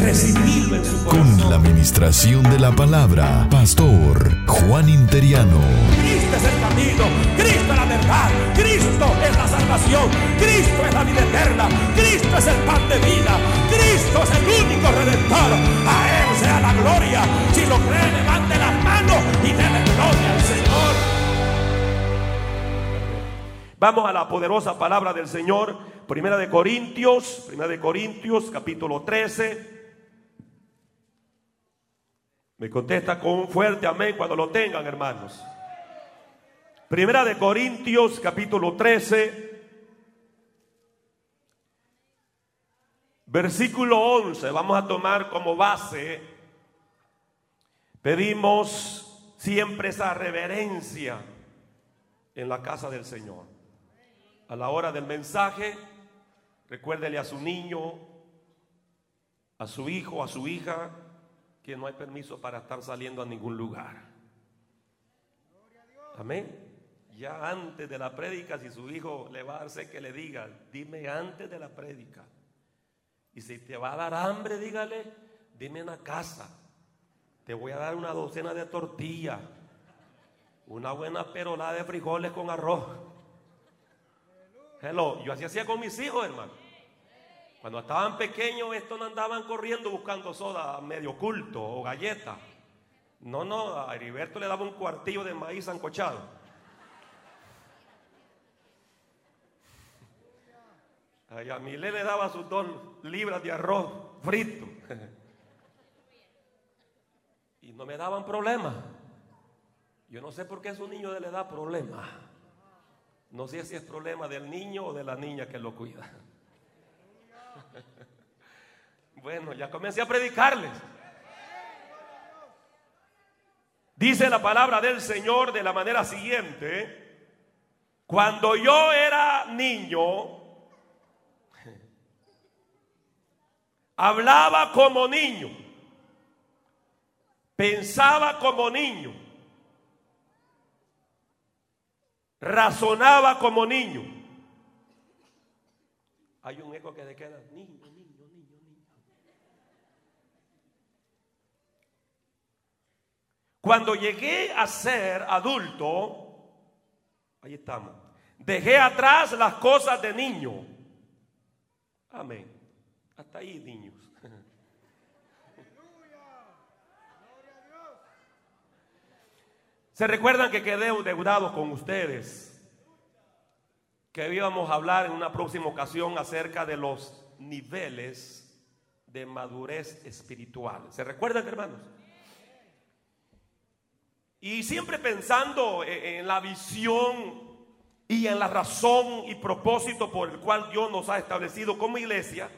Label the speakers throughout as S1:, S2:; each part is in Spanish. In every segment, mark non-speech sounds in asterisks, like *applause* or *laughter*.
S1: Recibirlo en su corazón.
S2: Con la administración de la palabra, Pastor Juan Interiano.
S1: Cristo es el camino, Cristo es la verdad, Cristo es la salvación, Cristo es la vida eterna, Cristo es el pan de vida, Cristo es el único redentor. A Él sea la gloria. Si lo cree, levante las manos y déle gloria al Señor. Vamos a la poderosa palabra del Señor, Primera de Corintios, Primera de Corintios, capítulo 13. Me contesta con un fuerte amén cuando lo tengan, hermanos. Primera de Corintios, capítulo 13, versículo 11. Vamos a tomar como base. Pedimos siempre esa reverencia en la casa del Señor. A la hora del mensaje, recuérdele a su niño, a su hijo, a su hija, que no hay permiso para estar saliendo a ningún lugar. Amén. Ya antes de la prédica, si su hijo le va a hacer que le diga, dime antes de la prédica. Y si te va a dar hambre, dígale, dime en la casa. Te voy a dar una docena de tortillas, una buena perolada de frijoles con arroz. Hello, yo así hacía con mis hijos, hermano. Cuando estaban pequeños, estos no andaban corriendo buscando soda medio culto o galleta. No, no, a Heriberto le daba un cuartillo de maíz ancochado. A mí le, le daba sus dos libras de arroz frito. Y no me daban problemas. Yo no sé por qué a su niño le da problemas. No sé si es problema del niño o de la niña que lo cuida. *laughs* Bueno, ya comencé a predicarles. Dice la palabra del Señor de la manera siguiente. Cuando yo era niño, *laughs* hablaba como niño, pensaba como niño, razonaba como niño. Hay un eco que se queda, niño, niño, niño, niño. Cuando llegué a ser adulto, ahí estamos, dejé atrás las cosas de niño. Amén. Hasta ahí, niños. Se recuerdan que quedé deudado con ustedes que íbamos a hablar en una próxima ocasión acerca de los niveles de madurez espiritual. ¿Se recuerdan, hermanos? Y siempre pensando en la visión y en la razón y propósito por el cual Dios nos ha establecido como iglesia,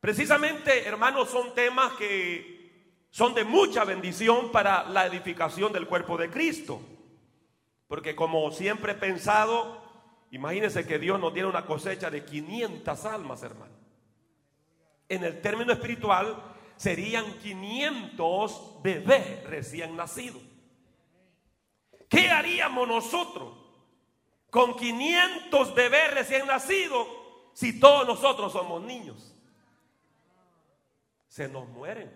S1: precisamente, hermanos, son temas que son de mucha bendición para la edificación del cuerpo de Cristo. Porque como siempre he pensado, Imagínense que Dios nos diera una cosecha de 500 almas, hermano. En el término espiritual serían 500 bebés recién nacidos. ¿Qué haríamos nosotros con 500 bebés recién nacidos si todos nosotros somos niños? Se nos mueren.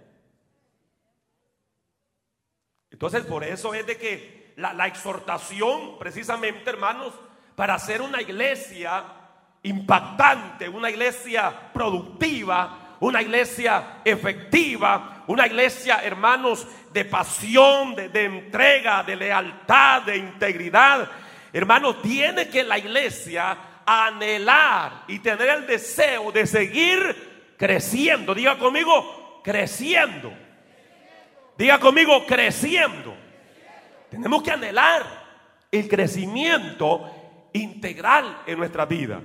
S1: Entonces por eso es de que la, la exhortación precisamente, hermanos, para ser una iglesia impactante, una iglesia productiva, una iglesia efectiva, una iglesia, hermanos, de pasión, de, entrega, de lealtad, de integridad. Hermanos, tiene que la iglesia anhelar y tener el deseo de seguir creciendo. Diga conmigo, creciendo. Diga conmigo, creciendo. Tenemos que anhelar el crecimiento integral en nuestra vida.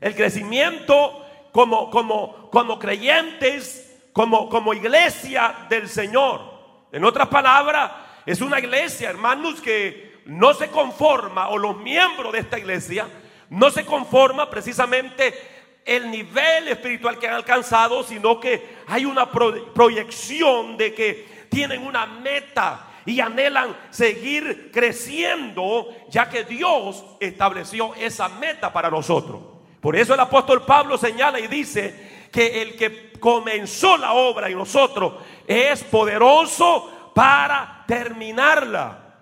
S1: El crecimiento como, como, como creyentes, como, como iglesia del Señor. En otras palabras, es una iglesia, hermanos, que no se conforma, o los miembros de esta iglesia, no se conforma precisamente el nivel espiritual que han alcanzado, sino que hay una proyección de que tienen una meta y anhelan seguir creciendo, ya que Dios estableció esa meta para nosotros. Por eso el apóstol Pablo señala y dice que el que comenzó la obra en nosotros es poderoso para terminarla.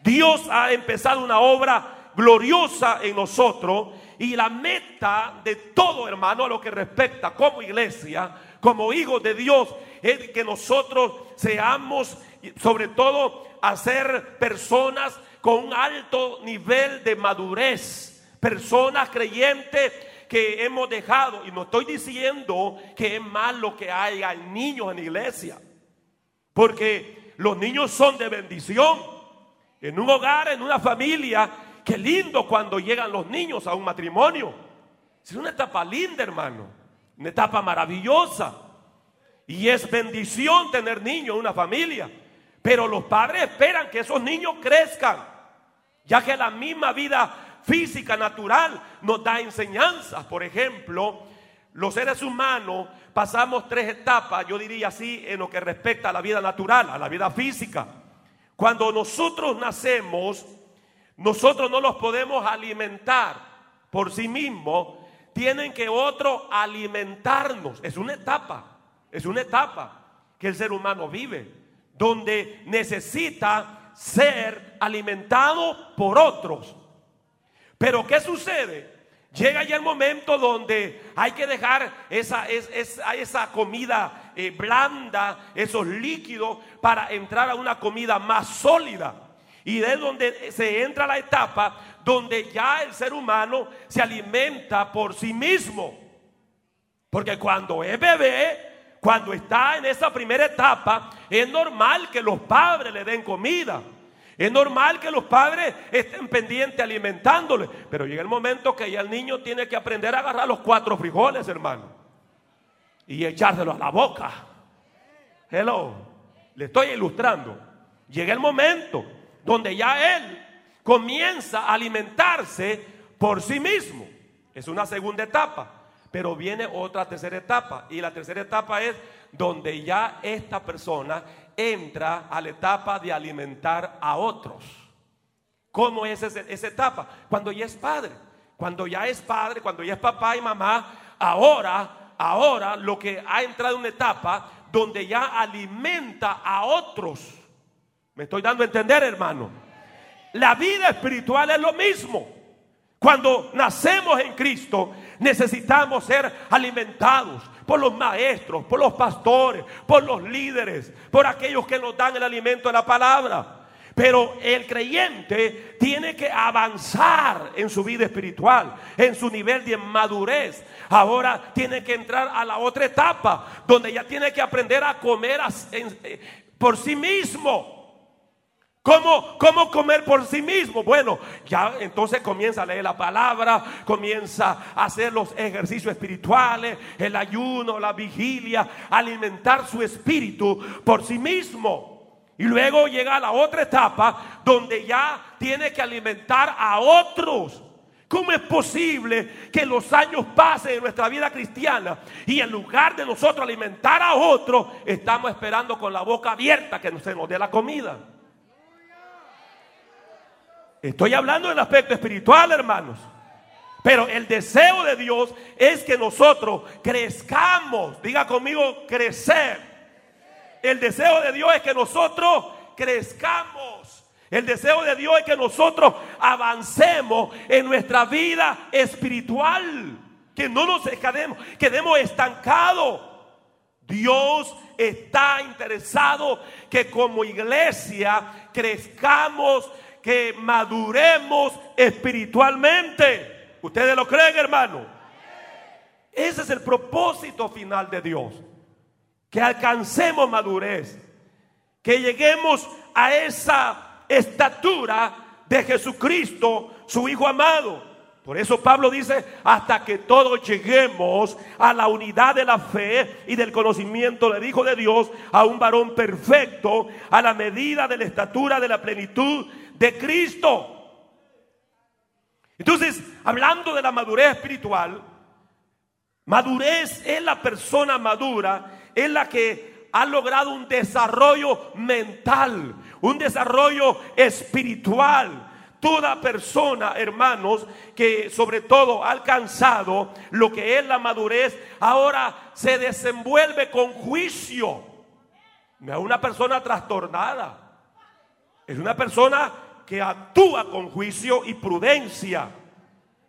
S1: Dios ha empezado una obra gloriosa en nosotros y la meta de todo hermano a lo que respecta como iglesia, como hijos de Dios, es que nosotros seamos, sobre todo, a ser personas con un alto nivel de madurez, personas creyentes que hemos dejado, y no estoy diciendo que es malo que haya niños en la iglesia, porque los niños son de bendición. En un hogar, en una familia, Qué lindo cuando llegan los niños a un matrimonio. Es una etapa linda, hermano. Una etapa maravillosa. Y es bendición tener niños en una familia. Pero los padres esperan que esos niños crezcan. Ya que la misma vida física, natural, nos da enseñanzas. Por ejemplo, los seres humanos pasamos tres etapas, yo diría así, en lo que respecta a la vida natural, a la vida física. Cuando nosotros nacemos, nosotros no los podemos alimentar por sí mismos. Tienen que otros alimentarnos. Es una etapa, es una etapa que el ser humano vive, donde necesita ser alimentado por otros. Pero ¿qué sucede? Llega ya el momento donde hay que dejar esa, esa comida eh, blanda, esos líquidos, para entrar a una comida más sólida. Y de donde se entra la etapa donde ya el ser humano se alimenta por sí mismo. Porque cuando es bebé, cuando está en esa primera etapa, es normal que los padres le den comida. Es normal que los padres estén pendientes alimentándole. Pero llega el momento que ya el niño tiene que aprender a agarrar los cuatro frijoles, hermano. Y echárselos a la boca. Hello. Le estoy ilustrando. Llega el momento donde ya él comienza a alimentarse por sí mismo. Es una segunda etapa, pero viene otra tercera etapa. Y la tercera etapa es donde ya esta persona entra a la etapa de alimentar a otros. ¿Cómo es esa etapa? Cuando ya es padre. Cuando ya es padre, cuando ya es papá y mamá, ahora, ahora lo que ha entrado en una etapa donde ya alimenta a otros. Me estoy dando a entender, hermano. La vida espiritual es lo mismo. Cuando nacemos en Cristo, necesitamos ser alimentados por los maestros, por los pastores, por los líderes, por aquellos que nos dan el alimento de la palabra. Pero el creyente tiene que avanzar en su vida espiritual, en su nivel de madurez. Ahora tiene que entrar a la otra etapa, donde ya tiene que aprender a comer eh, por sí mismo. ¿Cómo, ¿Cómo comer por sí mismo? Bueno, ya entonces comienza a leer la palabra, comienza a hacer los ejercicios espirituales, el ayuno, la vigilia, alimentar su espíritu por sí mismo. Y luego llega a la otra etapa donde ya tiene que alimentar a otros. ¿Cómo es posible que los años pasen en nuestra vida cristiana y en lugar de nosotros alimentar a otros, estamos esperando con la boca abierta que se nos dé la comida? Estoy hablando del aspecto espiritual, hermanos. Pero el deseo de Dios es que nosotros crezcamos. Diga conmigo, crecer. El deseo de Dios es que nosotros crezcamos. El deseo de Dios es que nosotros avancemos en nuestra vida espiritual. Que no nos quedemos, quedemos estancados. Dios está interesado que como iglesia crezcamos que maduremos espiritualmente. ¿Ustedes lo creen, hermano? Ese es el propósito final de Dios. Que alcancemos madurez. Que lleguemos a esa estatura de Jesucristo, su Hijo amado. Por eso Pablo dice, hasta que todos lleguemos a la unidad de la fe y del conocimiento del Hijo de Dios, a un varón perfecto, a la medida de la estatura de la plenitud de Cristo. Entonces, hablando de la madurez espiritual, madurez es la persona madura, es la que ha logrado un desarrollo mental, un desarrollo espiritual Toda persona, hermanos, que sobre todo ha alcanzado lo que es la madurez, ahora se desenvuelve con juicio. No es una persona trastornada. Es una persona que actúa con juicio y prudencia.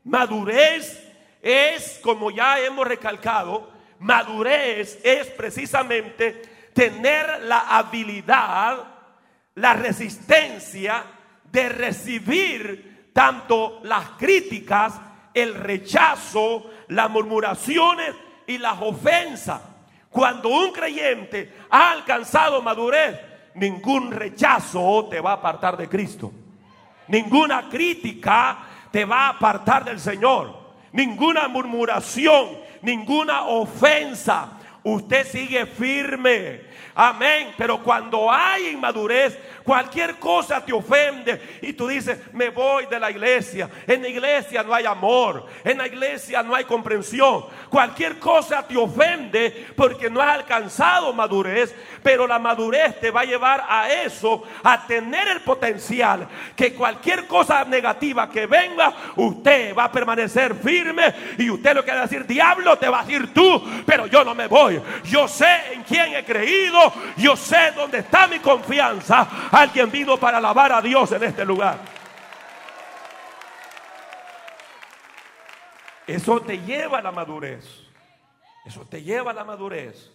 S1: Madurez es, como ya hemos recalcado, madurez es precisamente tener la habilidad, la resistencia, de recibir tanto las críticas, el rechazo, las murmuraciones y las ofensas. Cuando un creyente ha alcanzado madurez, ningún rechazo te va a apartar de Cristo. Ninguna crítica te va a apartar del Señor. Ninguna murmuración, ninguna ofensa. Usted sigue firme. Amén. Pero cuando hay inmadurez, Cualquier cosa te ofende y tú dices, me voy de la iglesia. En la iglesia no hay amor, en la iglesia no hay comprensión. Cualquier cosa te ofende porque no has alcanzado madurez, pero la madurez te va a llevar a eso, a tener el potencial que cualquier cosa negativa que venga, usted va a permanecer firme y usted lo que va a decir, diablo, te va a decir tú, pero yo no me voy. Yo sé en quién he creído, yo sé dónde está mi confianza. Alguien vino para alabar a Dios en este lugar. Eso te lleva a la madurez. Eso te lleva a la madurez.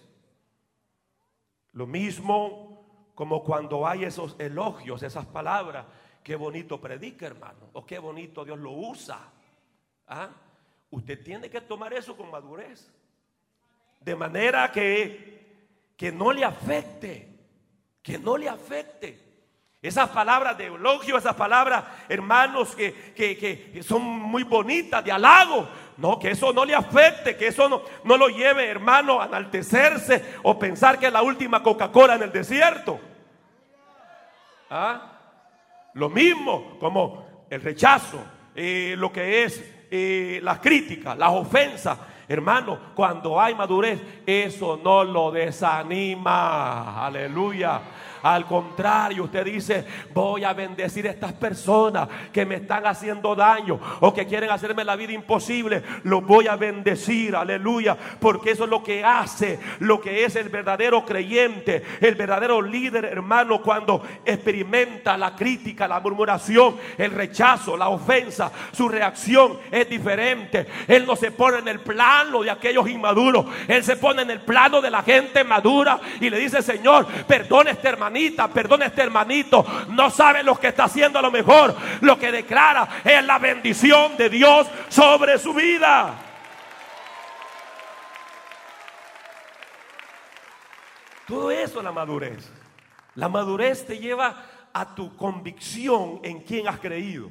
S1: Lo mismo como cuando hay esos elogios, esas palabras. Qué bonito predica, hermano. O qué bonito Dios lo usa. ¿Ah? Usted tiene que tomar eso con madurez. De manera que, que no le afecte. Que no le afecte. Esas palabras de elogio, esas palabras, hermanos, que, son muy bonitas, de halago. No, que eso no le afecte, que eso no, no lo lleve, hermano, a enaltecerse o pensar que es la última Coca-Cola en el desierto. ¿Ah? Lo mismo como el rechazo, eh, lo que es eh, las críticas, las ofensas. Hermano, cuando hay madurez, eso no lo desanima. Aleluya. Al contrario, usted dice, voy a bendecir a estas personas que me están haciendo daño o que quieren hacerme la vida imposible. Los voy a bendecir, aleluya, porque eso es lo que hace, lo que es el verdadero creyente, el verdadero líder, hermano, cuando experimenta la crítica, la murmuración, el rechazo, la ofensa, su reacción es diferente. Él no se pone en el plano de aquellos inmaduros, él se pone en el plano de la gente madura y le dice, Señor, perdone este hermano perdona este hermanito, no sabe lo que está haciendo a lo mejor. Lo que declara es la bendición de Dios sobre su vida. Todo eso es la madurez. La madurez te lleva a tu convicción en quien has creído.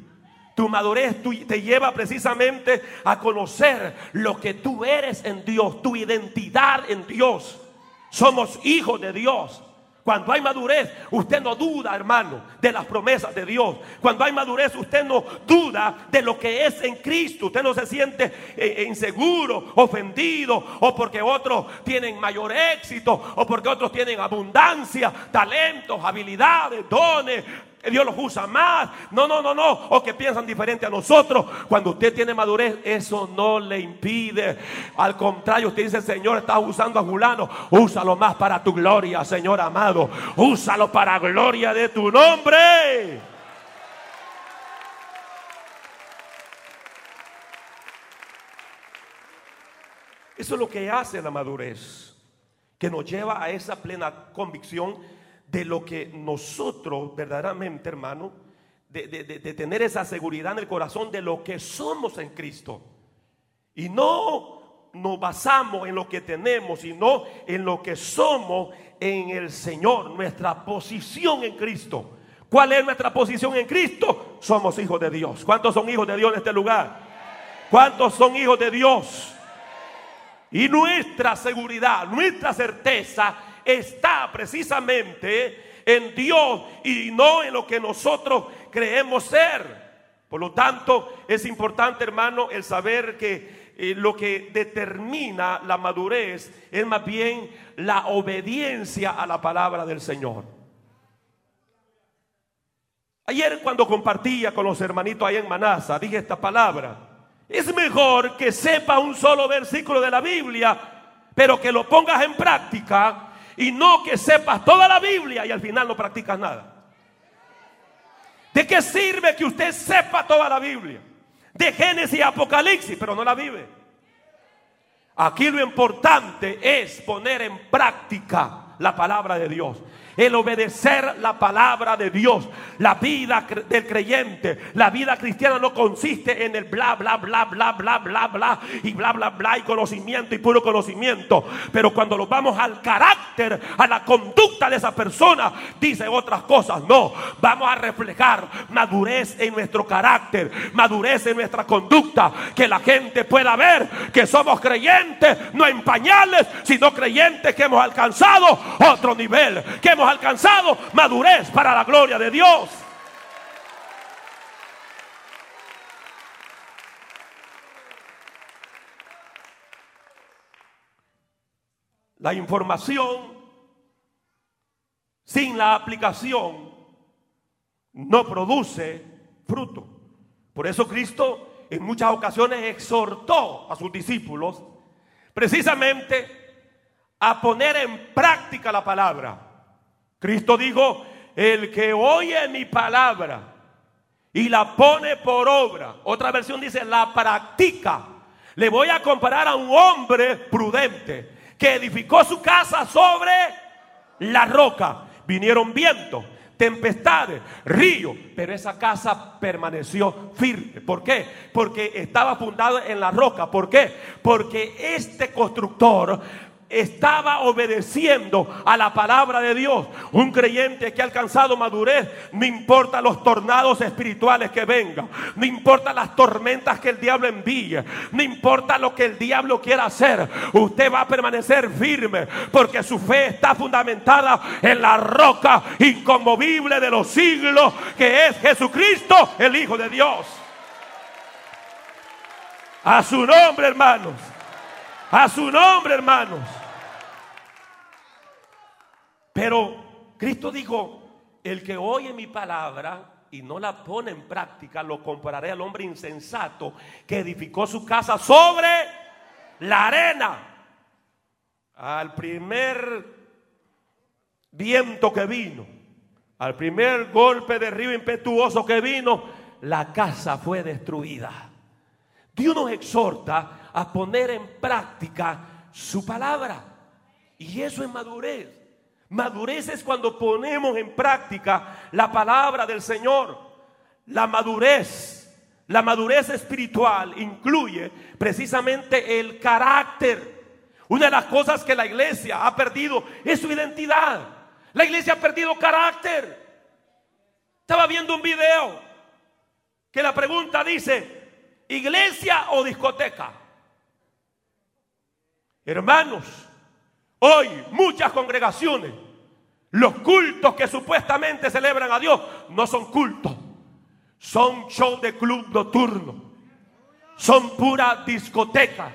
S1: Tu madurez te lleva precisamente a conocer lo que tú eres en Dios, tu identidad en Dios. Somos hijos de Dios. Cuando hay madurez, usted no duda, hermano, de las promesas de Dios. Cuando hay madurez, usted no duda de lo que es en Cristo. Usted no se siente eh, eh, inseguro, ofendido, o porque otros tienen mayor éxito, o porque otros tienen abundancia, talentos, habilidades, dones, Dios los usa más. No, no, no, no. O que piensan diferente a nosotros. Cuando usted tiene madurez, eso no le impide. Al contrario, usted dice, Señor, estás usando a Julano. Úsalo más para tu gloria, Señor amado. Úsalo para gloria de tu nombre. Eso es lo que hace la madurez, que nos lleva a esa plena convicción de lo que nosotros verdaderamente, hermano, de, tener esa seguridad en el corazón de lo que somos en Cristo. Y no nos basamos en lo que tenemos, sino en lo que somos en el Señor, nuestra posición en Cristo. ¿Cuál es nuestra posición en Cristo? Somos hijos de Dios. ¿Cuántos son hijos de Dios en este lugar? ¿Cuántos son hijos de Dios? Y nuestra seguridad, nuestra certeza está precisamente en Dios y no en lo que nosotros creemos ser. Por lo tanto, es importante, hermano, el saber que eh, lo que determina la madurez es más bien la obediencia a la palabra del Señor. Ayer cuando compartía con los hermanitos ahí en Manasa, dije esta palabra. Es mejor que sepa un solo versículo de la Biblia, pero que lo pongas en práctica y no que sepas toda la Biblia y al final no practicas nada. ¿De qué sirve que usted sepa toda la Biblia? De Génesis y Apocalipsis, pero no la vive. Aquí lo importante es poner en práctica la palabra de Dios el obedecer la palabra de Dios. La vida del creyente, la vida cristiana no consiste en el bla, bla, bla, bla, bla, bla, bla, y bla, bla, bla, y conocimiento y puro conocimiento. Pero cuando lo vamos al carácter, a la conducta de esa persona, dice otras cosas. No, vamos a reflejar madurez en nuestro carácter, madurez en nuestra conducta, que la gente pueda ver que somos creyentes, no en pañales, sino creyentes que hemos alcanzado otro nivel, que hemos alcanzado madurez para la gloria de Dios. La información sin la aplicación no produce fruto. Por eso Cristo en muchas ocasiones exhortó a sus discípulos precisamente a poner en práctica la palabra. Cristo dijo, el que oye mi palabra y la pone por obra, otra versión dice, la practica. Le voy a comparar a un hombre prudente que edificó su casa sobre la roca. Vinieron vientos, tempestades, ríos, pero esa casa permaneció firme. ¿Por qué? Porque estaba fundada en la roca. ¿Por qué? Porque este constructor estaba obedeciendo a la palabra de Dios. Un creyente que ha alcanzado madurez, no importa los tornados espirituales que vengan, no importa las tormentas que el diablo envíe, no importa lo que el diablo quiera hacer, usted va a permanecer firme porque su fe está fundamentada en la roca inconmovible de los siglos que es Jesucristo, el Hijo de Dios. A su nombre, hermanos. A su nombre, hermanos. Pero Cristo dijo, el que oye mi palabra y no la pone en práctica, lo compararé al hombre insensato que edificó su casa sobre la arena. Al primer viento que vino, al primer golpe de río impetuoso que vino, la casa fue destruida. Dios nos exhorta a poner en práctica su palabra. Y eso es madurez. Madurez es cuando ponemos en práctica la palabra del Señor. La madurez, la madurez espiritual incluye precisamente el carácter. Una de las cosas que la iglesia ha perdido es su identidad. La iglesia ha perdido carácter. Estaba viendo un video que la pregunta dice, iglesia o discoteca. Hermanos, Hoy muchas congregaciones, los cultos que supuestamente celebran a Dios, no son cultos. Son show de club nocturno. Son pura discoteca.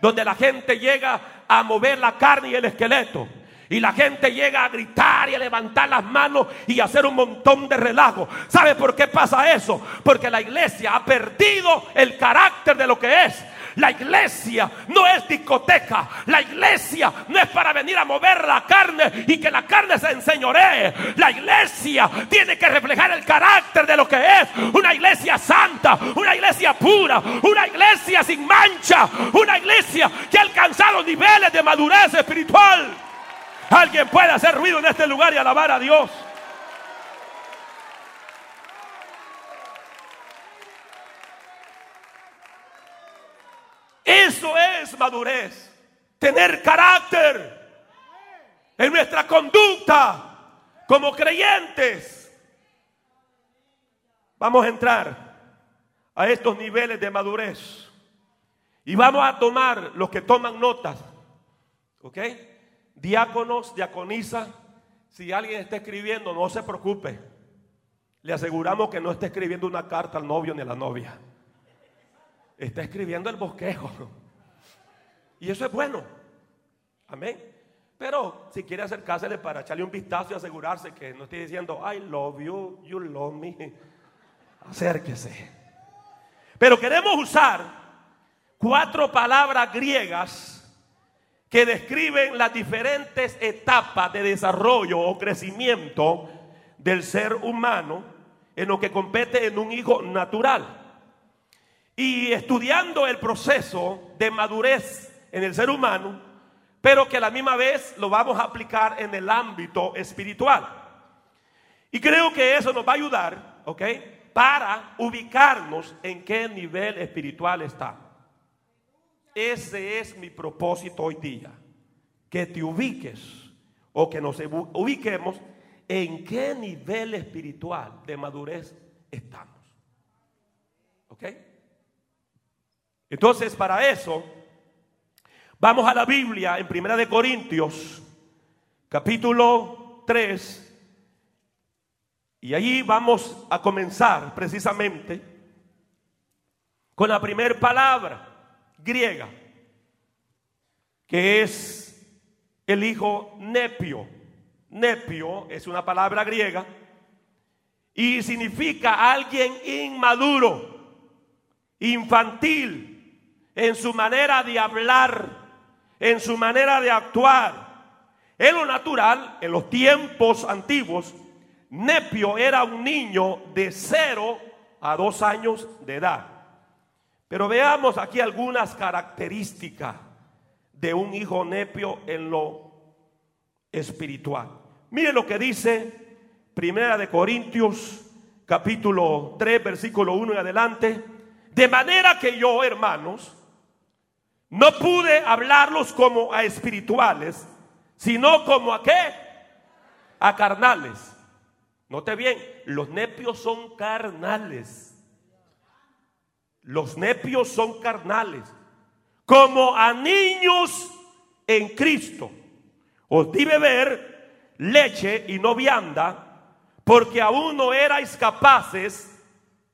S1: Donde la gente llega a mover la carne y el esqueleto. Y la gente llega a gritar y a levantar las manos y a hacer un montón de relajo. ¿Sabe por qué pasa eso? Porque la iglesia ha perdido el carácter de lo que es. La iglesia no es discoteca. La iglesia no es para venir a mover la carne y que la carne se enseñoree. La iglesia tiene que reflejar el carácter de lo que es. Una iglesia santa, una iglesia pura, una iglesia sin mancha, una iglesia que ha alcanzado niveles de madurez espiritual. Alguien puede hacer ruido en este lugar y alabar a Dios. Eso es madurez. Tener carácter en nuestra conducta como creyentes. Vamos a entrar a estos niveles de madurez. Y vamos a tomar los que toman notas. ¿Ok? Diáconos, diaconisa. Si alguien está escribiendo, no se preocupe. Le aseguramos que no está escribiendo una carta al novio ni a la novia. Está escribiendo el bosquejo. Y eso es bueno. Amén. Pero si quiere acercársele para echarle un vistazo y asegurarse que no esté diciendo, I love you, you love me, acérquese. Pero queremos usar cuatro palabras griegas que describen las diferentes etapas de desarrollo o crecimiento del ser humano en lo que compete en un hijo natural. Y estudiando el proceso de madurez en el ser humano, pero que a la misma vez lo vamos a aplicar en el ámbito espiritual. Y creo que eso nos va a ayudar, ¿ok? Para ubicarnos en qué nivel espiritual está. Ese es mi propósito hoy día. Que te ubiques o que nos ubiquemos en qué nivel espiritual de madurez estamos. ¿Ok? Entonces, para eso, vamos a la Biblia en Primera de Corintios, capítulo 3, y allí vamos a comenzar precisamente con la primera palabra griega, que es el hijo nepio. Nepio es una palabra griega y significa alguien inmaduro, infantil, en su manera de hablar, en su manera de actuar. En lo natural, en los tiempos antiguos, Nepio era un niño de 0 a 2 años de edad. Pero veamos aquí algunas características de un hijo nepio en lo espiritual. Mire lo que dice Primera de Corintios capítulo 3 versículo 1 en adelante. De manera que yo, hermanos, no pude hablarlos como a espirituales, sino como a qué? A carnales. Note bien, los nepios son carnales. Los nepios son carnales, como a niños en Cristo. Os di beber leche y no vianda, porque aún no erais capaces,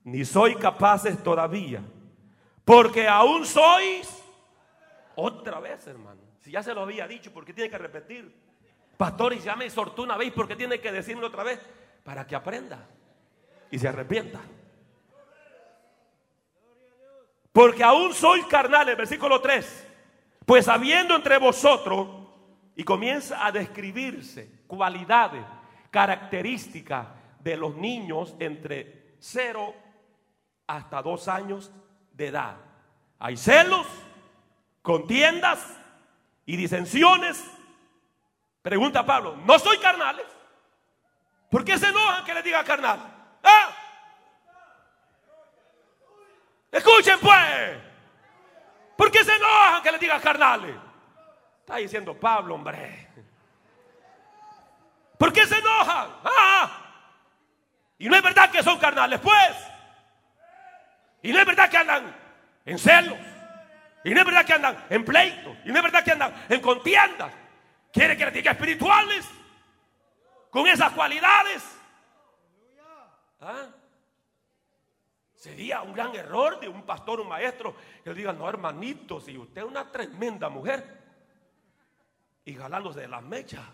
S1: ni sois capaces todavía. Porque aún sois, otra vez hermano, si ya se lo había dicho, ¿por qué tiene que repetir? Pastor, y ya me exhortó una vez, ¿por qué tiene que decirlo otra vez? Para que aprenda y se arrepienta. Porque aún soy carnal, el versículo 3. Pues habiendo entre vosotros, y comienza a describirse cualidades, características de los niños entre 0 hasta 2 años de edad. Hay celos, contiendas y disensiones. Pregunta Pablo, ¿no soy carnales? ¿Por qué se enojan que les diga carnal? ¿Ah? Escuchen pues. ¿Por qué se enojan que les diga carnales? Está diciendo Pablo, hombre. ¿Por qué se enojan? Ah, y no es verdad que son carnales, pues. Y no es verdad que andan en celos. Y no es verdad que andan en pleitos. Y no es verdad que andan en contiendas. Quiere que les diga espirituales. Con esas cualidades. ¿Ah? Sería un gran error de un pastor, un maestro, que le diga, no hermanito, si usted es una tremenda mujer, y jalándose de las mechas.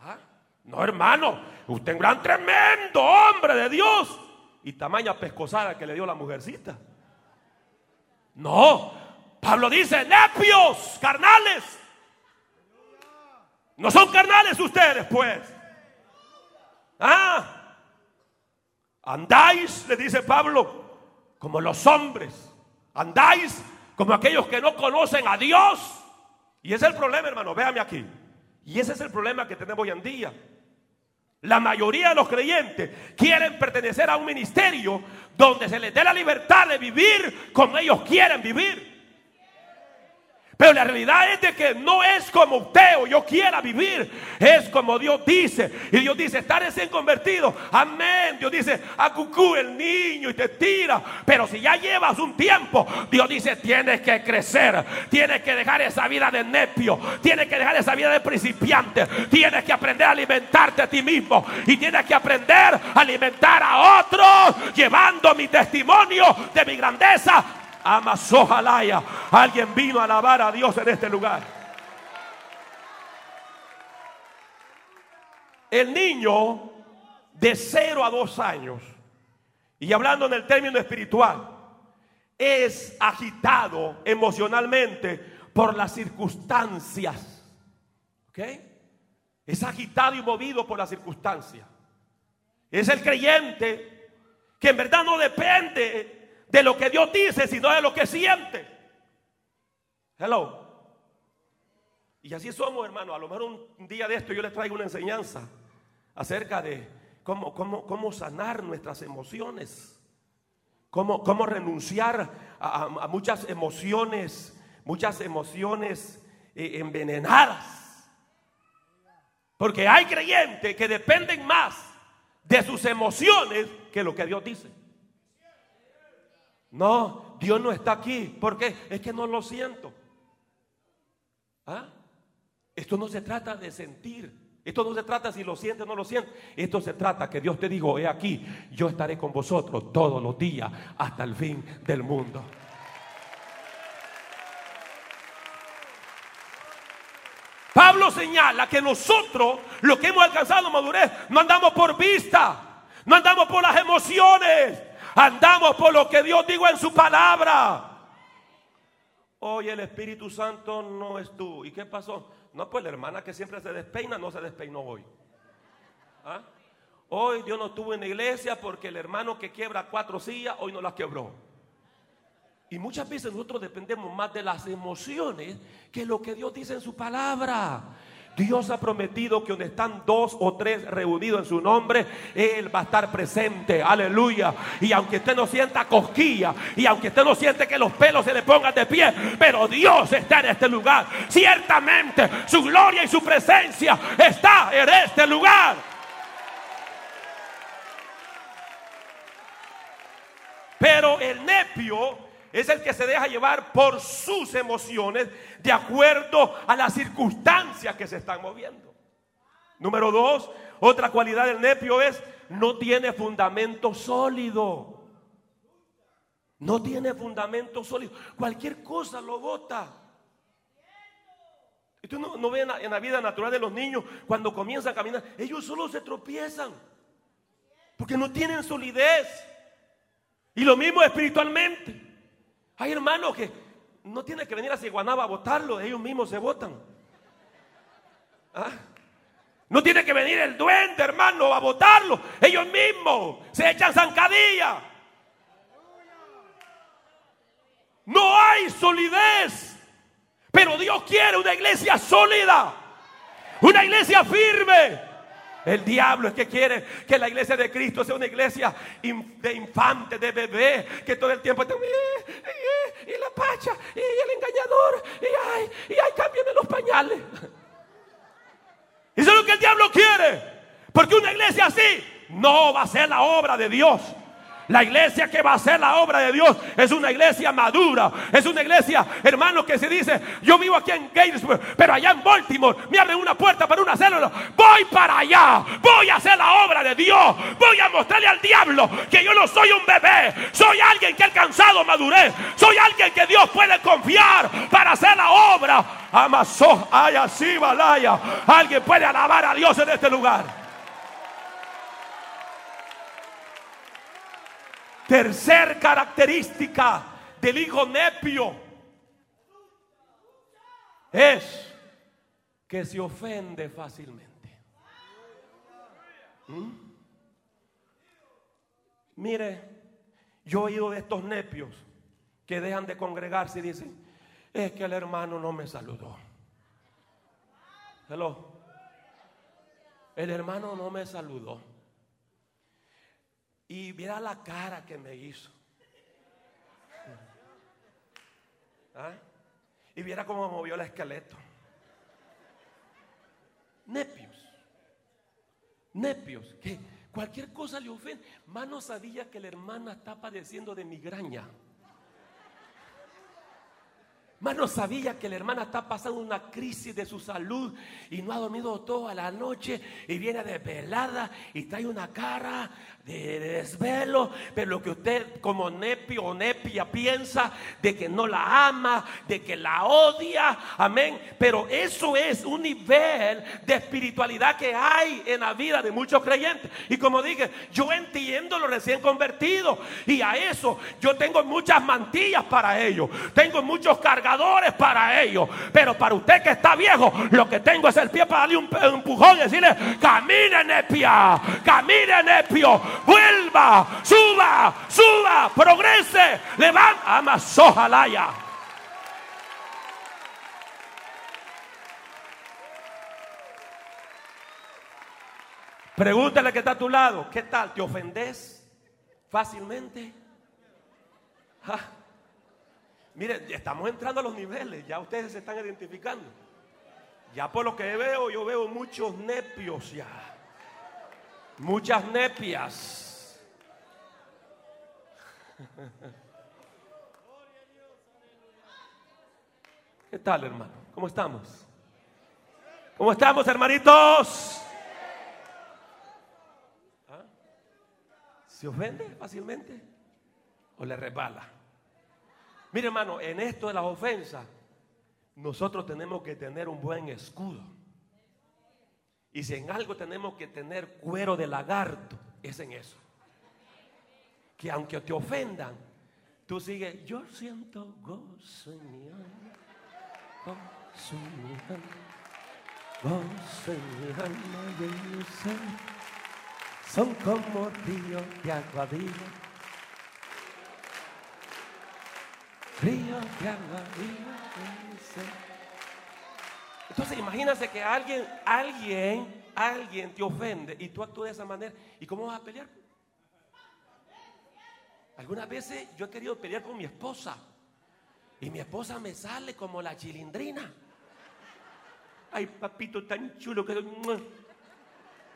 S1: ¿Ah? No hermano, usted es un gran tremendo hombre de Dios, y tamaña pescosada que le dio la mujercita. No, Pablo dice, nepios, carnales. No son carnales ustedes, pues. Ah, Andáis, le dice Pablo, como los hombres. Andáis como aquellos que no conocen a Dios. Y ese es el problema, hermano. Véame aquí. Y ese es el problema que tenemos hoy en día. La mayoría de los creyentes quieren pertenecer a un ministerio donde se les dé la libertad de vivir como ellos quieren vivir. Pero la realidad es de que no es como usted o yo quiera vivir. Es como Dios dice. Y Dios dice, estar recién convertido. Amén. Dios dice, a cucú el niño y te tira. Pero si ya llevas un tiempo, Dios dice, tienes que crecer. Tienes que dejar esa vida de nepio. Tienes que dejar esa vida de principiante. Tienes que aprender a alimentarte a ti mismo. Y tienes que aprender a alimentar a otros. Llevando mi testimonio de mi grandeza Amazojalaya. Alguien vino a alabar a Dios en este lugar. El niño de 0 a 2 años, y hablando en el término espiritual, es agitado emocionalmente por las circunstancias. ¿Ok? Es agitado y movido por las circunstancias. Es el creyente que en verdad no depende de lo que Dios dice, sino de lo que siente. Hello. Y así somos, hermano. A lo mejor un día de esto yo les traigo una enseñanza acerca de cómo, cómo, cómo sanar nuestras emociones. Cómo, cómo renunciar a, muchas emociones, muchas emociones eh, envenenadas. Porque hay creyentes que dependen más de sus emociones que lo que Dios dice. No, Dios no está aquí. ¿Por qué? Es que no lo siento. ¿Ah? Esto no se trata de sentir. Esto no se trata si lo siente o no lo siente. Esto se trata que Dios te dijo, he aquí, yo estaré con vosotros todos los días hasta el fin del mundo. Pablo señala que nosotros, lo que hemos alcanzado madurez, no andamos por vista, no andamos por las emociones, Andamos por lo que Dios dijo en su palabra. Hoy el Espíritu Santo no es tú. ¿Y qué pasó? No, pues la hermana que siempre se despeina no se despeinó hoy. ¿Ah? Hoy Dios no estuvo en la iglesia porque el hermano que quiebra cuatro sillas hoy no las quebró. Y muchas veces nosotros dependemos más de las emociones que lo que Dios dice en su palabra. Dios ha prometido que donde están dos o tres reunidos en su nombre, Él va a estar presente. Aleluya. Y aunque usted no sienta cosquilla, y aunque usted no siente que los pelos se le pongan de pie, pero Dios está en este lugar. Ciertamente su gloria y su presencia está en este lugar. Pero el nepio es el que se deja llevar por sus emociones de acuerdo a las circunstancias que se están moviendo. Número dos, otra cualidad del nepio es no tiene fundamento sólido. No tiene fundamento sólido. Cualquier cosa lo bota. Y tú no, ves en la, vida natural de los niños cuando comienzan a caminar, ellos solo se tropiezan. Porque no tienen solidez. Y lo mismo espiritualmente. Hay hermanos que no tienen que venir a Ciguanaba a votarlo, ellos mismos se votan. ¿Ah? No tiene que venir el duende, hermano, a votarlo. Ellos mismos se echan zancadilla. No hay solidez. Pero Dios quiere una iglesia sólida. Una iglesia firme. El diablo es que quiere que la iglesia de Cristo sea una iglesia de infante, de bebé, que todo el tiempo está, y la pacha, y el engañador, y ay, y ay, cámbiame los pañales. Eso es lo que el diablo quiere. Porque una iglesia así no va a ser la obra de Dios. La iglesia que va a hacer la obra de Dios es una iglesia madura. Es una iglesia, hermano, que se dice, yo vivo aquí en Gatesburg, pero allá en Baltimore me abren una puerta para una célula. Voy para allá. Voy a hacer la obra de Dios. Voy a mostrarle al diablo que yo no soy un bebé. Soy alguien que ha alcanzado madurez. Soy alguien que Dios puede confiar para hacer la obra. Amasó, ay, así, balaya. Alguien puede alabar a Dios en este lugar. Tercer característica del hijo nepio es que se ofende fácilmente. ¿Mm? Mire, yo he oído de estos nepios que dejan de congregarse y dicen, es que el hermano no me saludó. El hermano no me saludó. Y mira la cara que me hizo. ¿Ah? Y viera cómo movió el esqueleto. Nepios. Nepios. Que cualquier cosa le ofende. Mano sabía que la hermana está padeciendo de migraña. Mano sabía que la hermana está pasando una crisis de su salud y no ha dormido toda la noche y viene desvelada y trae una cara de desvelo, pero lo que usted como nepio o nepia piensa de que no la ama, de que la odia, amén. Pero eso es un nivel de espiritualidad que hay en la vida de muchos creyentes. Y como dije, yo entiendo los recién convertidos y a eso yo tengo muchas mantillas para ellos, tengo muchos cargadores para ellos. Pero para usted que está viejo, lo que tengo es el pie para darle un, empujón y decirle, camine nepia, camine nepio, vuelva, suba, suba, progrese, levanta, ama sojalaya. Pregúntale que está a tu lado, ¿qué tal? ¿Te ofendes fácilmente? ¿Ah? Miren, estamos entrando a los niveles, ya ustedes se están identificando. Ya por lo que veo, yo veo muchos nepios ya. Muchas nepias. *laughs* ¿Qué tal, hermano? ¿Cómo estamos? ¿Cómo estamos, hermanitos? ¿Ah? ¿Se ofende fácilmente? ¿O le resbala? Mire hermano, en esto de las ofensas, nosotros tenemos que tener un buen escudo. Y si en algo tenemos que tener cuero de lagarto, es en eso. Que aunque te ofendan, tú sigues, yo siento gozo en mi alma, gozo en mi alma, gozo en mi alma. Son como ríos de agua Río de agua Entonces imagínate que alguien, alguien, alguien te ofende y tú actúas de esa manera. ¿Y cómo vas a pelear? Algunas veces yo he querido pelear con mi esposa y mi esposa me sale como la chilindrina. Ay, papito tan chulo que...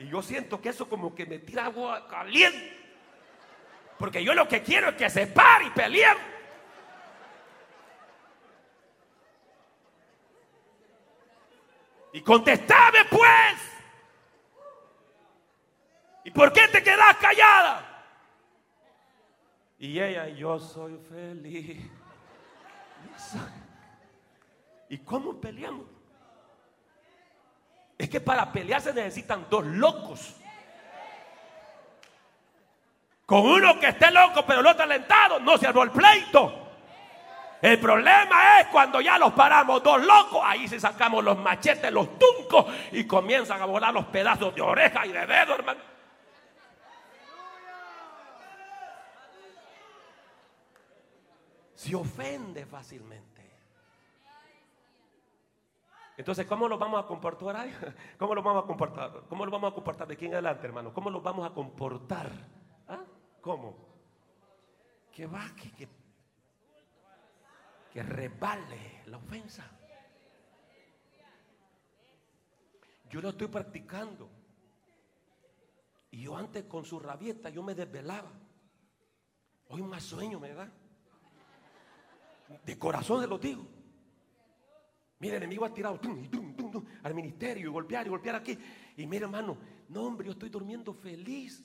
S1: Y yo siento que eso como que me tira agua caliente. Porque yo lo que quiero es que se pare y peleen. Y contestame pues. ¿Y por qué te quedas callada? Y ella, yo soy feliz. ¿Y cómo peleamos? Es que para pelear se necesitan dos locos. Con uno que esté loco pero el otro alentado, no se armó el pleito. El problema es cuando ya los paramos dos locos, ahí se sacamos los machetes, los tuncos y comienzan a volar los pedazos de oreja y de dedo, hermano. Se ofende fácilmente. Entonces, ¿cómo lo vamos a comportar ahí? ¿Cómo lo vamos a comportar? ¿Cómo lo vamos a comportar de aquí en adelante, hermano? ¿Cómo lo vamos a comportar? ¿Ah? ¿Cómo? Que va, que, que que rebale la ofensa. Yo lo estoy practicando. Y yo antes con su rabieta yo me desvelaba. Hoy más sueño me da. De corazón se lo digo. Mira, el enemigo ha tirado al ministerio y golpear y golpear aquí. Y mira, hermano, no, hombre, yo estoy durmiendo feliz.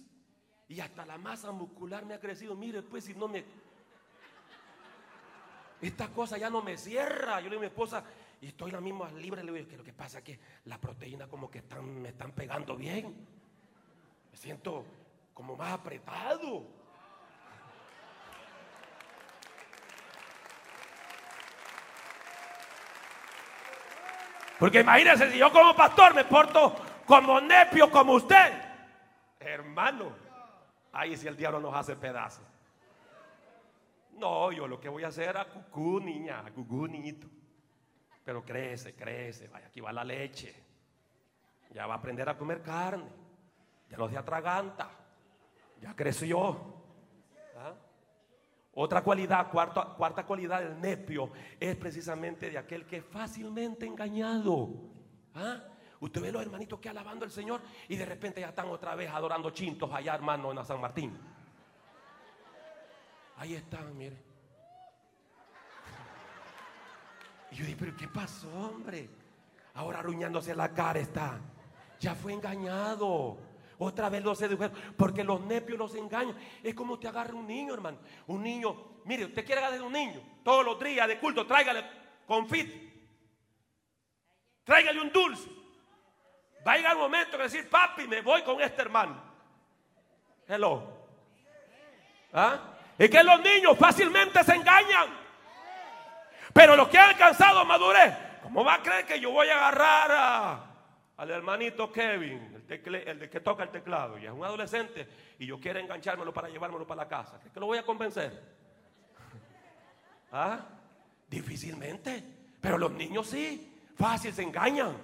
S1: Y hasta la masa muscular me ha crecido. Mire, pues si no me esta cosa ya no me cierra. Yo le digo a mi esposa, y estoy la misma libre. Le digo que lo que pasa es que la proteína como que están, me están pegando bien. Me siento como más apretado. Porque imagínense, si yo como pastor me porto como nepio como usted, hermano, ahí si el diablo nos hace pedazos. No, yo lo que voy a hacer es cucú, niña, cucú, niñito. Pero crece, crece, vaya, aquí va la leche. Ya va a aprender a comer carne. Ya no se atraganta. Ya creció. ¿Ah? Otra cualidad, cuarta, cualidad del nepio es precisamente de aquel que es fácilmente engañado. ¿Ah? Usted ve los hermanitos que alabando al Señor y de repente ya están otra vez adorando chintos allá, hermano, en San Martín. Ahí están, mire. Y yo dije, pero ¿qué pasó, hombre? Ahora arruñándose la cara está. Ya fue engañado. Otra vez lo sedujeron. Porque los nepios los engañan. Es como te agarra un niño, hermano. Un niño. Mire, usted quiere agarrar un niño. Todos los días de culto, tráigale confit. Tráigale un dulce. Va a llegar el momento de decir, papi, me voy con este hermano. Hello. ¿Ah? Es que los niños fácilmente se engañan. Pero los que han alcanzado madurez, ¿cómo va a creer que yo voy a agarrar al hermanito Kevin, el, de que toca el teclado, y es un adolescente, y yo quiero enganchármelo para llevármelo para la casa? ¿Crees que lo voy a convencer? *laughs* ¿Ah? Difícilmente. Pero los niños sí, fácil se engañan.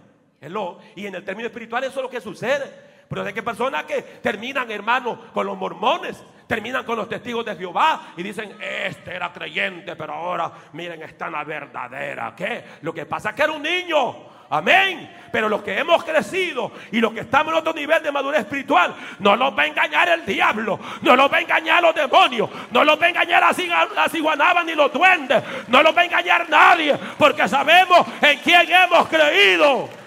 S1: Y en el término espiritual eso es lo que sucede. Pero de qué personas que terminan, hermano, con los mormones, terminan con los testigos de Jehová y dicen, este era creyente, pero ahora miren, está en la verdadera. ¿Qué? Lo que pasa es que era un niño. Amén. Pero los que hemos crecido y los que estamos en otro nivel de madurez espiritual, no los va a engañar el diablo, no los va a engañar los demonios, no los va a engañar las iguanabas ni los duendes, no los va a engañar nadie, porque sabemos en quién hemos creído.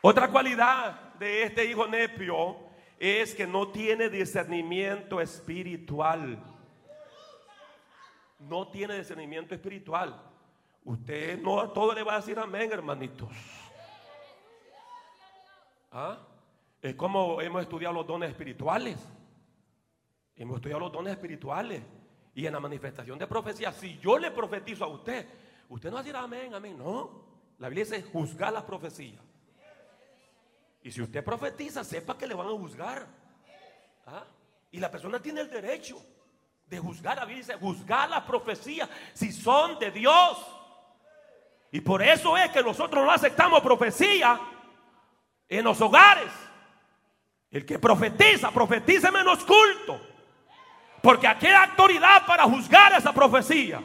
S1: Otra cualidad de este hijo nepio es que no tiene discernimiento espiritual. No tiene discernimiento espiritual. Usted no a todo le va a decir amén, hermanitos. ¿Ah? Es como hemos estudiado los dones espirituales. Hemos estudiado los dones espirituales. Y en la manifestación de profecía, si yo le profetizo a usted, usted no va a decir amén, amén. No. La Biblia dice juzgar las profecías. Y si usted profetiza, sepa que le van a juzgar. ¿Ah? Y la persona tiene el derecho de juzgar. La Biblia juzgar las profecías si son de Dios. Y por eso es que nosotros no aceptamos profecía en los hogares. El que profetiza, profetiza menos culto. Porque aquí hay autoridad para juzgar esa profecía.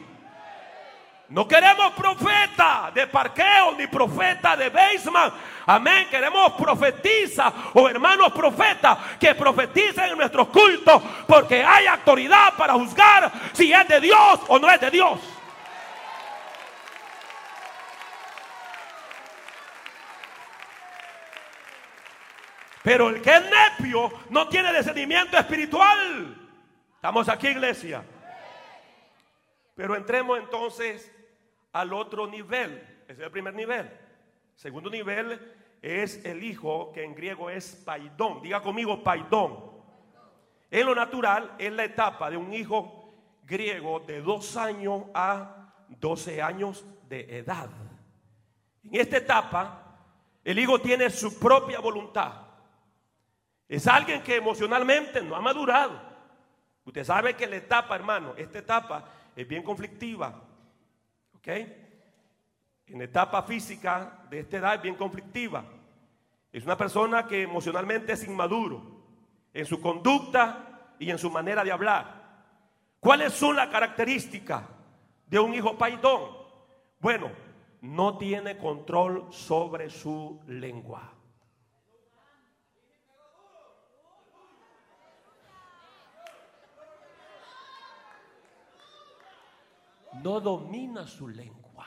S1: No queremos profeta de parqueo ni profeta de basement. Amén. Queremos profetizas o hermanos profetas que profeticen en nuestros cultos porque hay autoridad para juzgar si es de Dios o no es de Dios. Pero el que es nepio no tiene discernimiento espiritual. Estamos aquí, iglesia. Pero entremos entonces al otro nivel. Ese es el primer nivel. Segundo nivel es el hijo, que en griego es paidón. Diga conmigo paidón. En lo natural es la etapa de un hijo griego de dos años a doce años de edad. En esta etapa, el hijo tiene su propia voluntad. Es alguien que emocionalmente no ha madurado. Usted sabe que la etapa, hermano, esta etapa es bien conflictiva. En etapa física de esta edad es bien conflictiva. Es una persona que emocionalmente es inmaduro en su conducta y en su manera de hablar. ¿Cuáles son las características de un hijo paidón? Bueno, no tiene control sobre su lengua. No domina su lengua.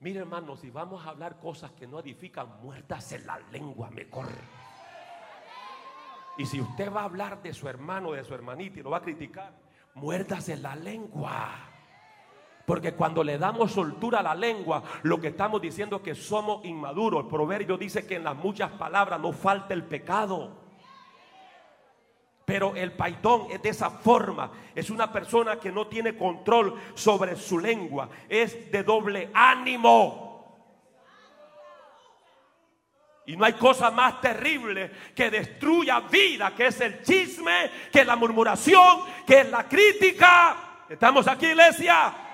S1: Mire hermano, si vamos a hablar cosas que no edifican, muérdase la lengua mejor. Y si usted va a hablar de su hermano, de su hermanita y lo va a criticar, muérdase la lengua. Porque cuando le damos soltura a la lengua, lo que estamos diciendo es que somos inmaduros. El proverbio dice que en las muchas palabras no falta el pecado. Pero el paidón es de esa forma. Es una persona que no tiene control sobre su lengua. Es de doble ánimo. Y no hay cosa más terrible que destruya vida, que es el chisme, que es la murmuración, que es la crítica. ¿Estamos aquí, iglesia?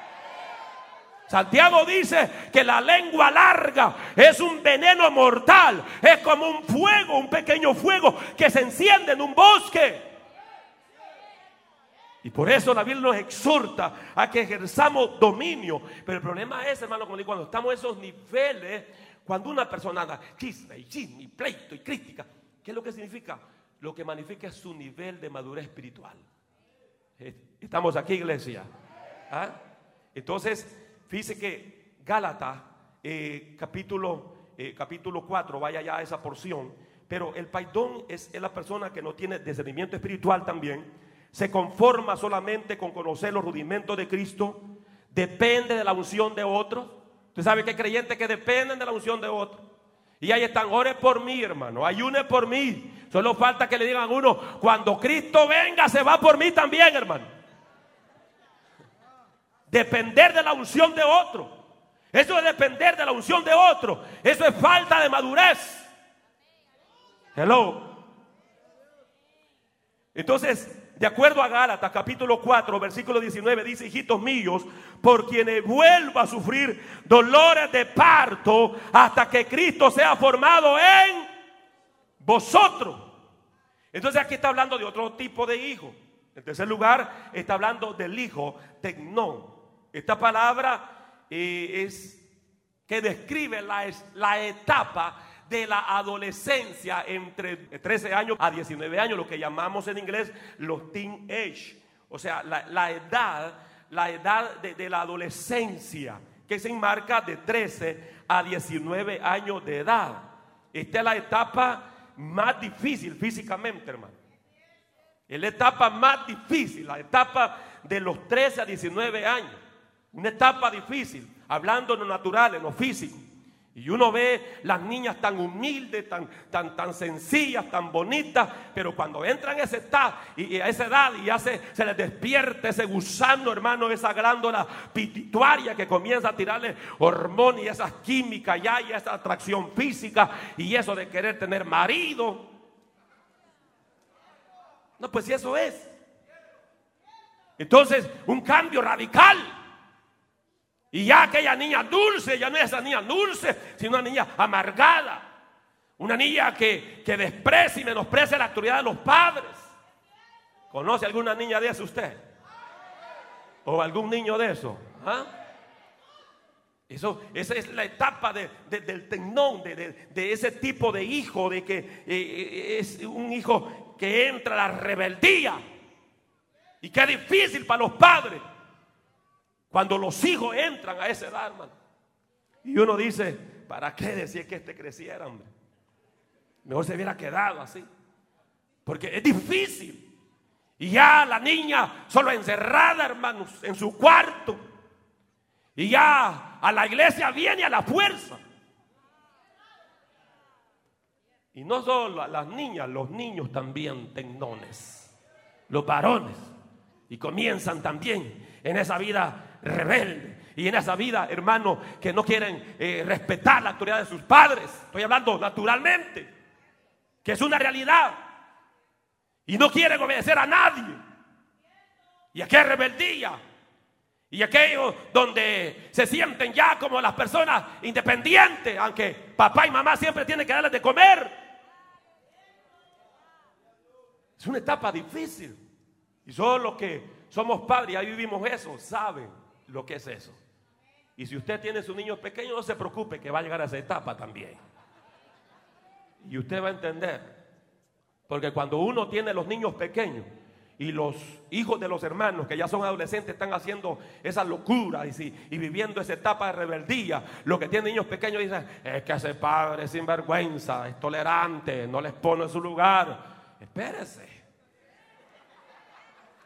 S1: Santiago dice que la lengua larga es un veneno mortal, es como un fuego, un pequeño fuego que se enciende en un bosque. Y por eso la Biblia nos exhorta a que ejerzamos dominio. Pero el problema es, hermano, cuando estamos en esos niveles, cuando una persona anda chisme y chisme y pleito y crítica, ¿qué es lo que significa? Lo que magnifica es su nivel de madurez espiritual. Estamos aquí, iglesia. ¿Ah? Entonces, Fíjese que Gálatas, eh, capítulo, eh, capítulo 4, vaya ya a esa porción. Pero el paidón es, es la persona que no tiene discernimiento espiritual también. Se conforma solamente con conocer los rudimentos de Cristo. Depende de la unción de otros. Usted sabe que hay creyentes que dependen de la unción de otros. Y ahí están, ore por mí, hermano, ayune por mí. Solo falta que le digan a uno, cuando Cristo venga, se va por mí también, hermano depender de la unción de otro. Eso es depender de la unción de otro. Eso es falta de madurez. Hello. Entonces, de acuerdo a Gálatas capítulo 4, versículo 19, dice, hijitos míos, por quienes vuelva a sufrir dolores de parto hasta que Cristo sea formado en vosotros. Entonces aquí está hablando de otro tipo de hijo. En tercer lugar, está hablando del hijo tecnón. Esta palabra eh, es que describe la, la etapa de la adolescencia entre 13 años a 19 años, lo que llamamos en inglés los teen age. O sea, la, edad, la edad de, de, la adolescencia, que se enmarca de 13 a 19 años de edad. Esta es la etapa más difícil físicamente, hermano. Es la etapa más difícil, la etapa de los 13 a 19 años. Una etapa difícil, hablando en lo natural, en lo físico. Y uno ve las niñas tan humildes, tan, tan, tan sencillas, tan bonitas, pero cuando entran a esa edad y, a esa edad y hace, se les despierta ese gusano, hermano, esa glándula pituitaria que comienza a tirarle hormonas y esas químicas ya y esa atracción física y eso de querer tener marido. No, pues eso es. Entonces, un cambio radical. Y ya aquella niña dulce, ya no es esa niña dulce, sino una niña amargada. Una niña que, que desprecia y menosprecia la autoridad de los padres. ¿Conoce alguna niña de eso usted? ¿O algún niño de eso? ¿Ah? Eso, esa es la etapa del tenón, de, ese tipo de hijo, de que eh, eh, es un hijo que entra a la rebeldía. Y que es difícil para los padres. Cuando los hijos entran a esa edad, hermano. Y uno dice, ¿para qué decir que este creciera, hombre? Mejor se hubiera quedado así. Porque es difícil. Y ya la niña solo encerrada, hermanos, en su cuarto. Y ya a la iglesia viene a la fuerza. Y no solo a las niñas, los niños también tendones. Los varones. Y comienzan también en esa vida Y en esa vida, hermano, que no quieren eh, respetar la autoridad de sus padres. Estoy hablando naturalmente. Que es una realidad. Y no quieren obedecer a nadie. Y aquí rebeldía. Y aquellos donde se sienten ya como las personas independientes, aunque papá y mamá siempre tienen que darles de comer. Es una etapa difícil. Y solo los que somos padres y vivimos eso, saben lo que es eso. Y si usted tiene su niño pequeño, no se preocupe que va a llegar a esa etapa también. Y usted va a entender. Porque cuando uno tiene los niños pequeños y los hijos de los hermanos que ya son adolescentes están haciendo esa locura y, y viviendo esa etapa de rebeldía, lo que tienen niños pequeños dicen, es que ese padre es sinvergüenza, es tolerante, no les pone en su lugar. Espérese.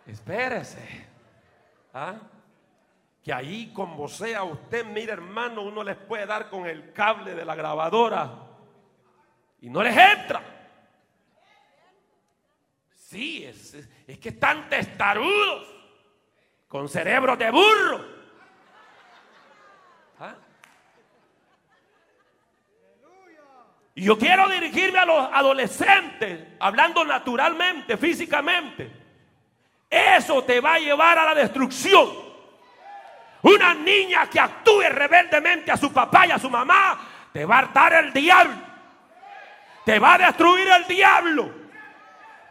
S1: Espérese. ¿Ah? Que ahí como sea usted, mire hermano, uno les puede dar con el cable de la grabadora y no les entra. Sí, es, es que están testarudos, con cerebros de burro. ¿Ah? Y yo quiero dirigirme a los adolescentes, hablando naturalmente, físicamente. Eso te va a llevar a la destrucción. Una niña que actúe rebeldemente a su papá y a su mamá, te va a hartar el diablo. Te va a destruir el diablo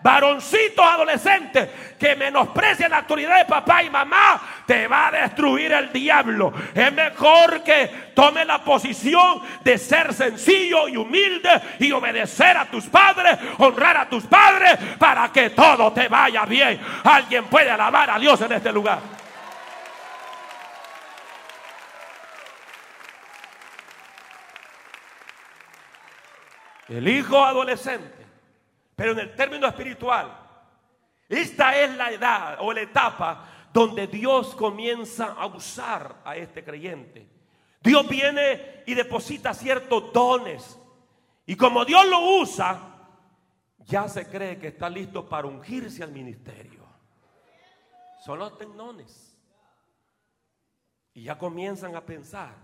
S1: varoncitos adolescentes que menosprecian la autoridad de papá y mamá, te va a destruir el diablo. Es mejor que tome la posición de ser sencillo y humilde y obedecer a tus padres, honrar a tus padres para que todo te vaya bien. Alguien puede alabar a Dios en este lugar. El hijo adolescente pero en el término espiritual, esta es la edad o la etapa donde Dios comienza a usar a este creyente. Dios viene y deposita ciertos dones. Y como Dios lo usa, ya se cree que está listo para ungirse al ministerio. Son los tecnones. Y ya comienzan a pensar.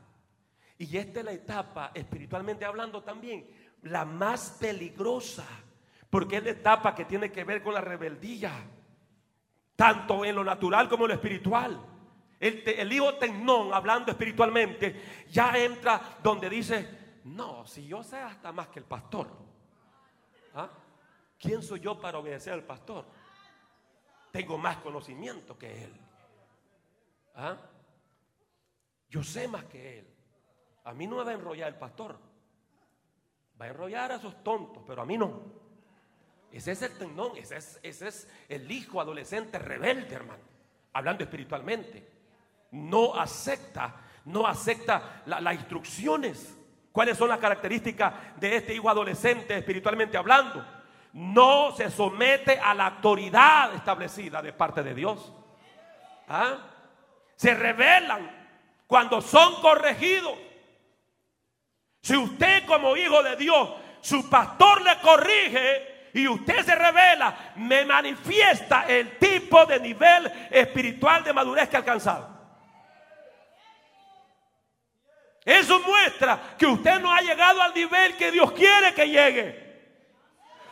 S1: Y esta es la etapa, espiritualmente hablando también, la más peligrosa porque es la etapa que tiene que ver con la rebeldía, tanto en lo natural como en lo espiritual. El, hijo Tecnón, hablando espiritualmente, ya entra donde dice, no, si yo sé hasta más que el pastor, ¿ah? ¿quién soy yo para obedecer al pastor? Tengo más conocimiento que él. ¿Ah? Yo sé más que él. A mí no me va a enrollar el pastor. Va a enrollar a esos tontos, pero a mí no. Ese es el tendón, ese es, ese es el hijo adolescente rebelde, hermano. Hablando espiritualmente. No acepta, no acepta las instrucciones. ¿Cuáles son las características de este hijo adolescente espiritualmente hablando? No se somete a la autoridad establecida de parte de Dios. ¿Ah? Se rebelan cuando son corregidos. Si usted como hijo de Dios, su pastor le corrige, y usted se revela, me manifiesta el tipo de nivel espiritual de madurez que ha alcanzado. Eso muestra que usted no ha llegado al nivel que Dios quiere que llegue.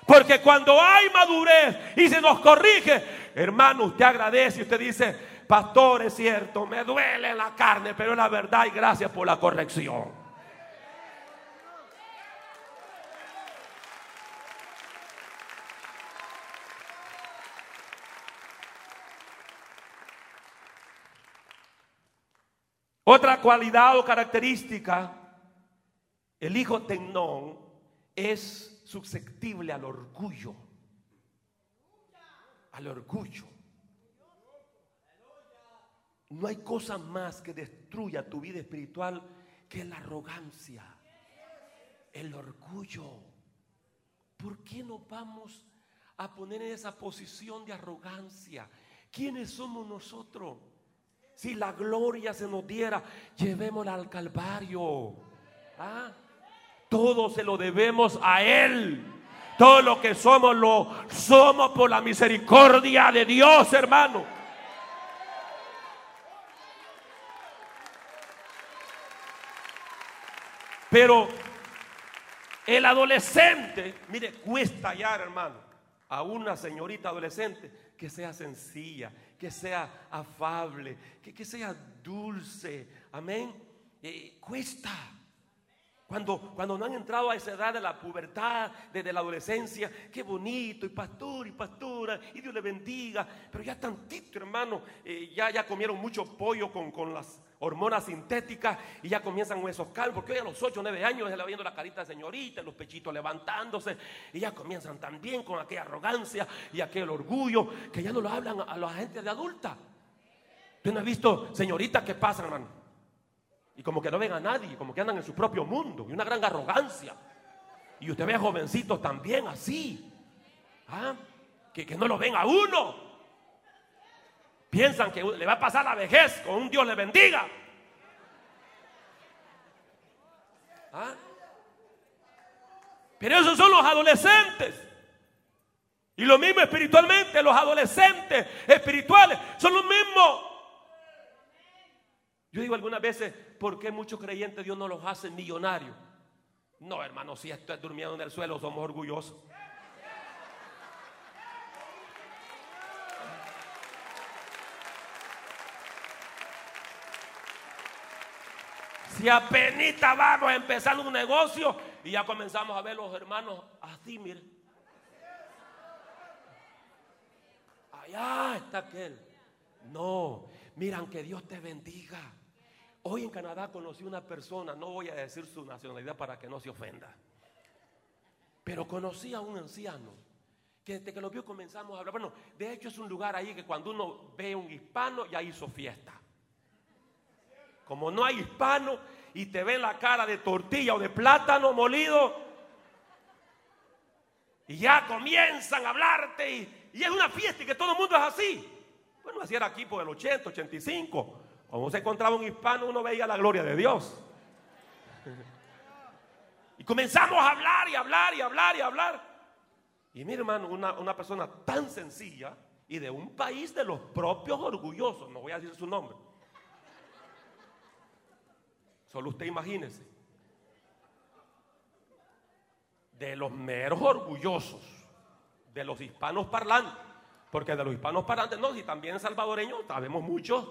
S1: Porque cuando hay madurez y se nos corrige, hermano, usted agradece y usted dice, pastor, es cierto, me duele la carne, pero es la verdad y gracias por la corrección. Otra cualidad o característica, el hijo Tenón es susceptible al orgullo. Al orgullo. No hay cosa más que destruya tu vida espiritual que la arrogancia, el orgullo. ¿Por qué nos vamos a poner en esa posición de arrogancia? ¿Quiénes somos nosotros? Si la gloria se nos diera, llevémosla al Calvario. ¿Ah? Todo se lo debemos a Él. Todo lo que somos lo somos por la misericordia de Dios, hermano. Pero el adolescente, mire, cuesta hallar, hermano, a una señorita adolescente que sea sencilla, que sea afable, que, sea dulce. Amén. Eh, cuesta. Cuando, cuando no han entrado a esa edad de la pubertad, desde la adolescencia, qué bonito, y pastor, y pastora, y Dios le bendiga. Pero ya tantito, hermano, eh, ya, ya comieron mucho pollo con, con las hormonas sintéticas y ya comienzan esos calvos, porque hoy a los 8 o 9 años se le va viendo la carita de señorita, los pechitos levantándose y ya comienzan también con aquella arrogancia y aquel orgullo que ya no lo hablan a la gente de adulta. Usted no ha visto señoritas que pasan, hermano, y como que no ven a nadie, como que andan en su propio mundo y una gran arrogancia. Y usted ve a jovencitos también así, ¿ah? que, que no lo ven a uno. Piensan que le va a pasar la vejez con un Dios le bendiga. ¿Ah? Pero esos son los adolescentes. Y lo mismo espiritualmente, los adolescentes espirituales son los mismos. Yo digo algunas veces, ¿por qué muchos creyentes Dios no los hace millonarios? No, hermano, si estoy durmiendo en el suelo, somos orgullosos. Si apenas vamos a empezar un negocio y ya comenzamos a ver los hermanos así, mire. Allá está aquel. No, miran que Dios te bendiga. Hoy en Canadá conocí una persona, no voy a decir su nacionalidad para que no se ofenda, pero conocí a un anciano que desde que lo vio comenzamos a hablar. Bueno, de hecho es un lugar ahí que cuando uno ve un hispano ya hizo fiesta. Como no hay hispano y te ven la cara de tortilla o de plátano molido, y ya comienzan a hablarte y, es una fiesta y que todo el mundo es así. Bueno, así era aquí por el 80, 85. Cuando se encontraba un hispano, uno veía la gloria de Dios. Y comenzamos a hablar y hablar y hablar y hablar. Y mi hermano, una, una persona tan sencilla y de un país de los propios orgullosos, no voy a decir su nombre. Solo usted imagínese. De los meros orgullosos, de los hispanos parlantes. Porque de los hispanos parlantes, no, si también salvadoreños, sabemos muchos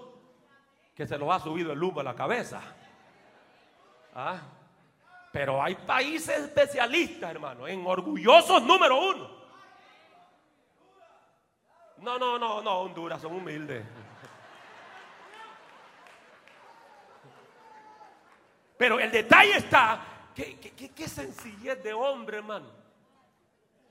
S1: que se los ha subido el humo a la cabeza. ¿Ah? Pero hay países especialistas, hermano, en orgullosos número uno. No, no, no, no, Honduras son humildes. Pero el detalle está, que, qué sencillez de hombre, hermano.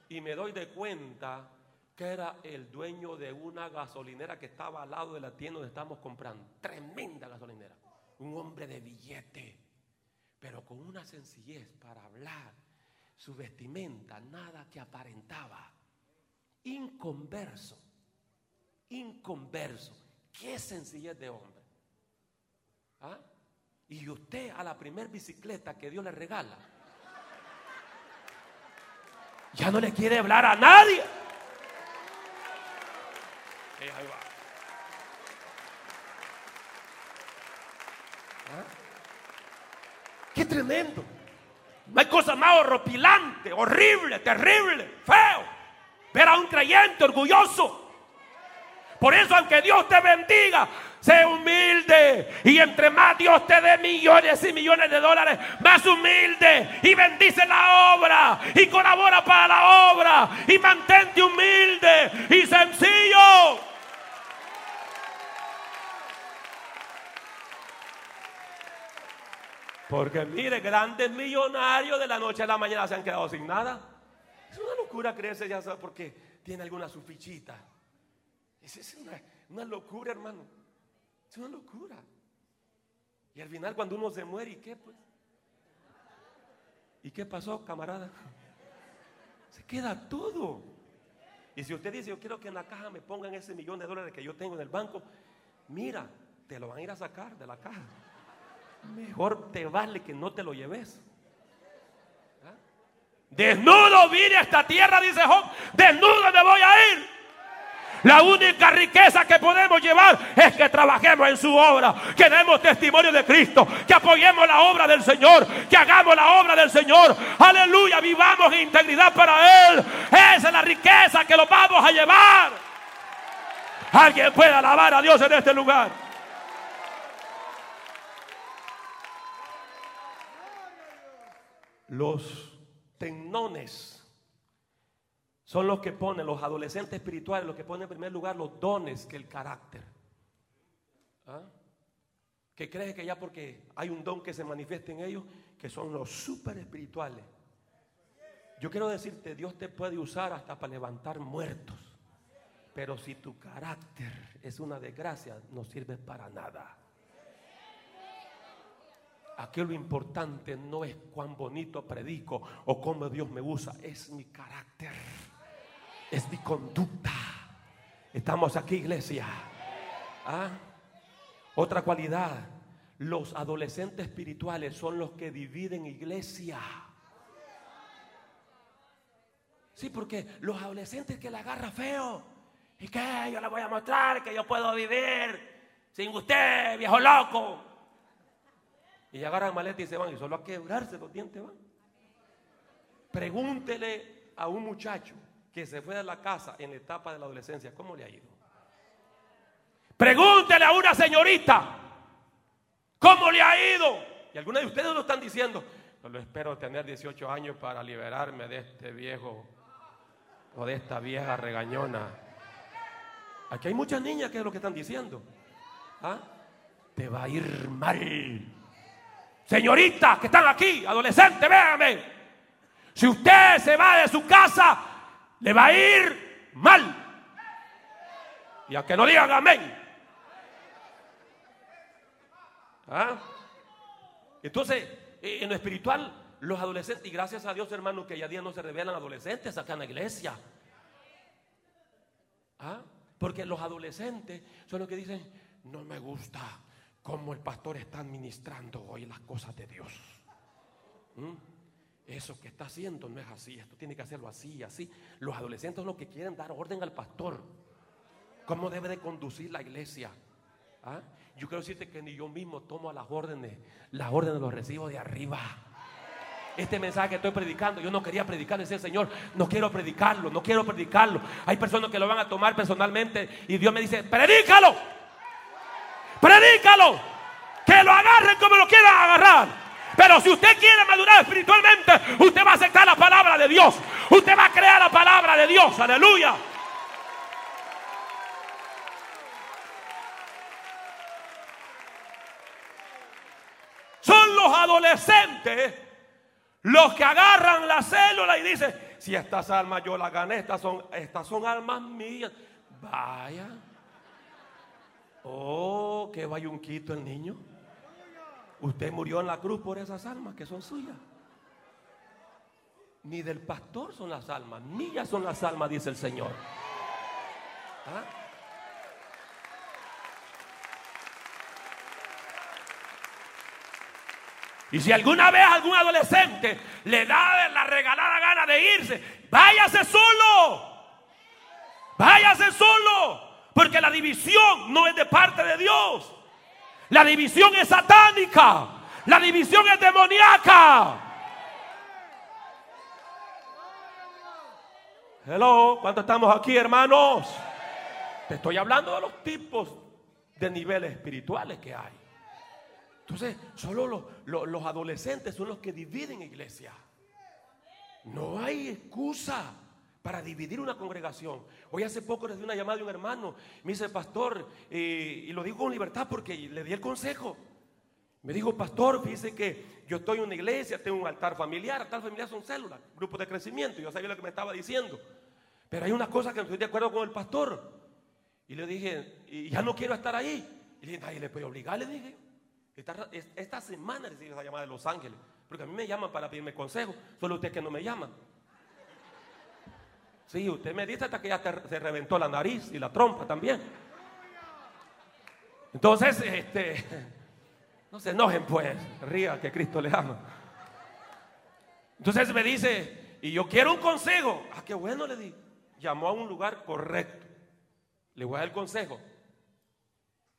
S1: Y me doy de cuenta que era el dueño de una gasolinera que estaba al lado de la tienda donde estamos comprando. Tremenda gasolinera. Un hombre de billete, pero con una sencillez para hablar. Su vestimenta, nada que aparentaba. Inconverso. Inconverso. Qué sencillez de hombre. ¿Ah? Y usted a la primer bicicleta que Dios le regala, ya no le quiere hablar a nadie. ¿Ah? Qué tremendo. No hay cosa más horripilante, horrible, terrible, feo. Ver a un creyente orgulloso. Por eso, aunque Dios te bendiga, Sé humilde. Y entre más Dios te dé millones y millones de dólares, más humilde. Y bendice la obra. Y colabora para la obra. Y mantente humilde y sencillo. Porque mire, grandes millonarios de la noche a la mañana se han quedado sin nada. Es una locura creerse, ya porque tiene alguna su fichita. Es, una locura, hermano. Es una locura. Y al final cuando uno se muere, ¿y qué pues? ¿Y qué pasó, camarada? Se queda todo. Y si usted dice, yo quiero que en la caja me pongan ese millón de dólares que yo tengo en el banco, mira, te lo van a ir a sacar de la caja. Mejor te vale que no te lo lleves. ¿Ah? Desnudo vine a esta tierra, dice Job. Desnudo me voy a ir. La única riqueza que podemos llevar es que trabajemos en su obra, que demos testimonio de Cristo, que apoyemos la obra del Señor, que hagamos la obra del Señor. Aleluya, vivamos en integridad para Él. Esa es la riqueza que lo vamos a llevar. Alguien puede alabar a Dios en este lugar. Los tenones son los que ponen, los adolescentes espirituales, los que ponen en primer lugar los dones que el carácter. ¿Ah? Que creen que ya porque hay un don que se manifiesta en ellos, que son los super espirituales. Yo quiero decirte, Dios te puede usar hasta para levantar muertos. Pero si tu carácter es una desgracia, no sirve para nada. Aquí lo importante no es cuán bonito predico o cómo Dios me usa, es mi carácter es mi conducta. Estamos aquí, iglesia. ¿Ah? Otra cualidad, los adolescentes espirituales son los que dividen iglesia. Sí, porque los adolescentes que la agarra feo. ¿Y qué? Yo le voy a mostrar que yo puedo vivir sin usted, viejo loco. Y agarran maleta y se van. Y solo a quebrarse los dientes van. Pregúntele a un muchacho que se fue de la casa en la etapa de la adolescencia, ¿cómo le ha ido? Pregúntele a una señorita, ¿cómo le ha ido? Y algunos de ustedes lo están diciendo. Solo espero tener 18 años para liberarme de este viejo o de esta vieja regañona. Aquí hay muchas niñas que es lo que están diciendo. ¿Ah? Te va a ir mal. Señoritas que están aquí, adolescentes, véanme. Si usted se va de su casa, le va a ir mal. Y aunque no digan amén. ¿Ah? Entonces, eh, en lo espiritual, los adolescentes, y gracias a Dios, hermano, que ya día no se revelan adolescentes acá en la iglesia. ¿Ah? Porque los adolescentes son los que dicen, no me gusta cómo el pastor está administrando hoy las cosas de Dios. ¿Mm? Eso que está haciendo no es así, esto tiene que hacerlo así, así. Los adolescentes son los que quieren dar orden al pastor. ¿Cómo debe de conducir la iglesia? ¿Ah? Yo quiero decirte que ni yo mismo tomo las órdenes, las órdenes los recibo de arriba. Este mensaje que estoy predicando, yo no quería predicar, decía el Señor, no quiero predicarlo, no quiero predicarlo. Hay personas que lo van a tomar personalmente y Dios me dice, predícalo, predícalo, que lo agarren como lo quieran agarrar. Pero si usted quiere madurar espiritualmente, usted va a aceptar la palabra de Dios. Usted va a crear la palabra de Dios. Aleluya. Son los adolescentes los que agarran la célula y dicen, si estas almas yo las gané, estas son, estas son almas mías. Vaya. Oh, qué quito el niño. Usted murió en la cruz por esas almas que son suyas. Ni del pastor son las almas, mías son las almas, dice el Señor. ¿Ah? Y si alguna vez algún adolescente le da la regalada gana de irse, váyase solo. Váyase solo. Porque la división no es de parte de Dios. La división es satánica. La división es demoníaca. Hello, ¿cuántos estamos aquí, hermanos? Te estoy hablando de los tipos de niveles espirituales que hay. Entonces, solo los, adolescentes son los que dividen iglesia. No hay excusa para dividir una congregación. Hoy hace poco recibí una llamada de un hermano. Me dice, pastor, eh, y lo digo con libertad porque le di el consejo. Me dijo, pastor, fíjese que yo estoy en una iglesia, tengo un altar familiar. Altar familiar son células, grupos de crecimiento. Yo sabía lo que me estaba diciendo. Pero hay una cosa que no estoy de acuerdo con el pastor. Y le dije, y ya no quiero estar ahí. Y le dije, nadie le puede obligar, le dije. Esta, semana recibí esa llamada de Los Ángeles. Porque a mí me llaman para pedirme consejo. Solo usted que no me llama. Sí, usted me dice hasta que ya se reventó la nariz y la trompa también. Entonces, este, *laughs* no se enojen pues, ría que Cristo le ama. Entonces me dice, y yo quiero un consejo. Ah, qué bueno le di. Llamó a un lugar correcto. Le voy a dar el consejo.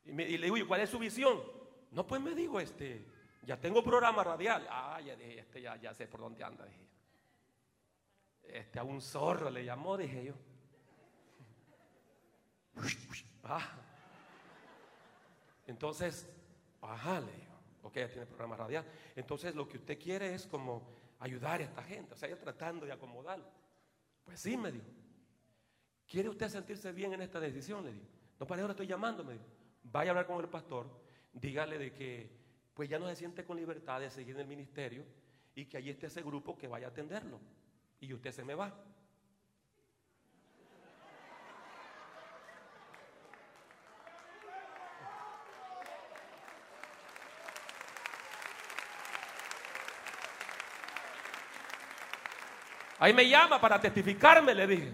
S1: Y, y le digo, ¿cuál es su visión? No, pues me digo, este, ya tengo programa radial. Ah, ya dije, este, ya, ya sé por dónde anda. Este a un zorro le llamó, dije yo. Ah. Entonces, ajá, le digo, ok, ya tiene programa radial. Entonces lo que usted quiere es como ayudar a esta gente, o sea, yo tratando de acomodarlo. Pues sí, me dijo. ¿Quiere usted sentirse bien en esta decisión? Le digo. No, para ahora estoy llamando, me dijo. Vaya a hablar con el pastor dígale de que pues ya no se siente con libertad de seguir en el ministerio y que allí esté ese grupo que vaya a atenderlo. Y usted se me va. Ahí me llama para testificarme, le dije.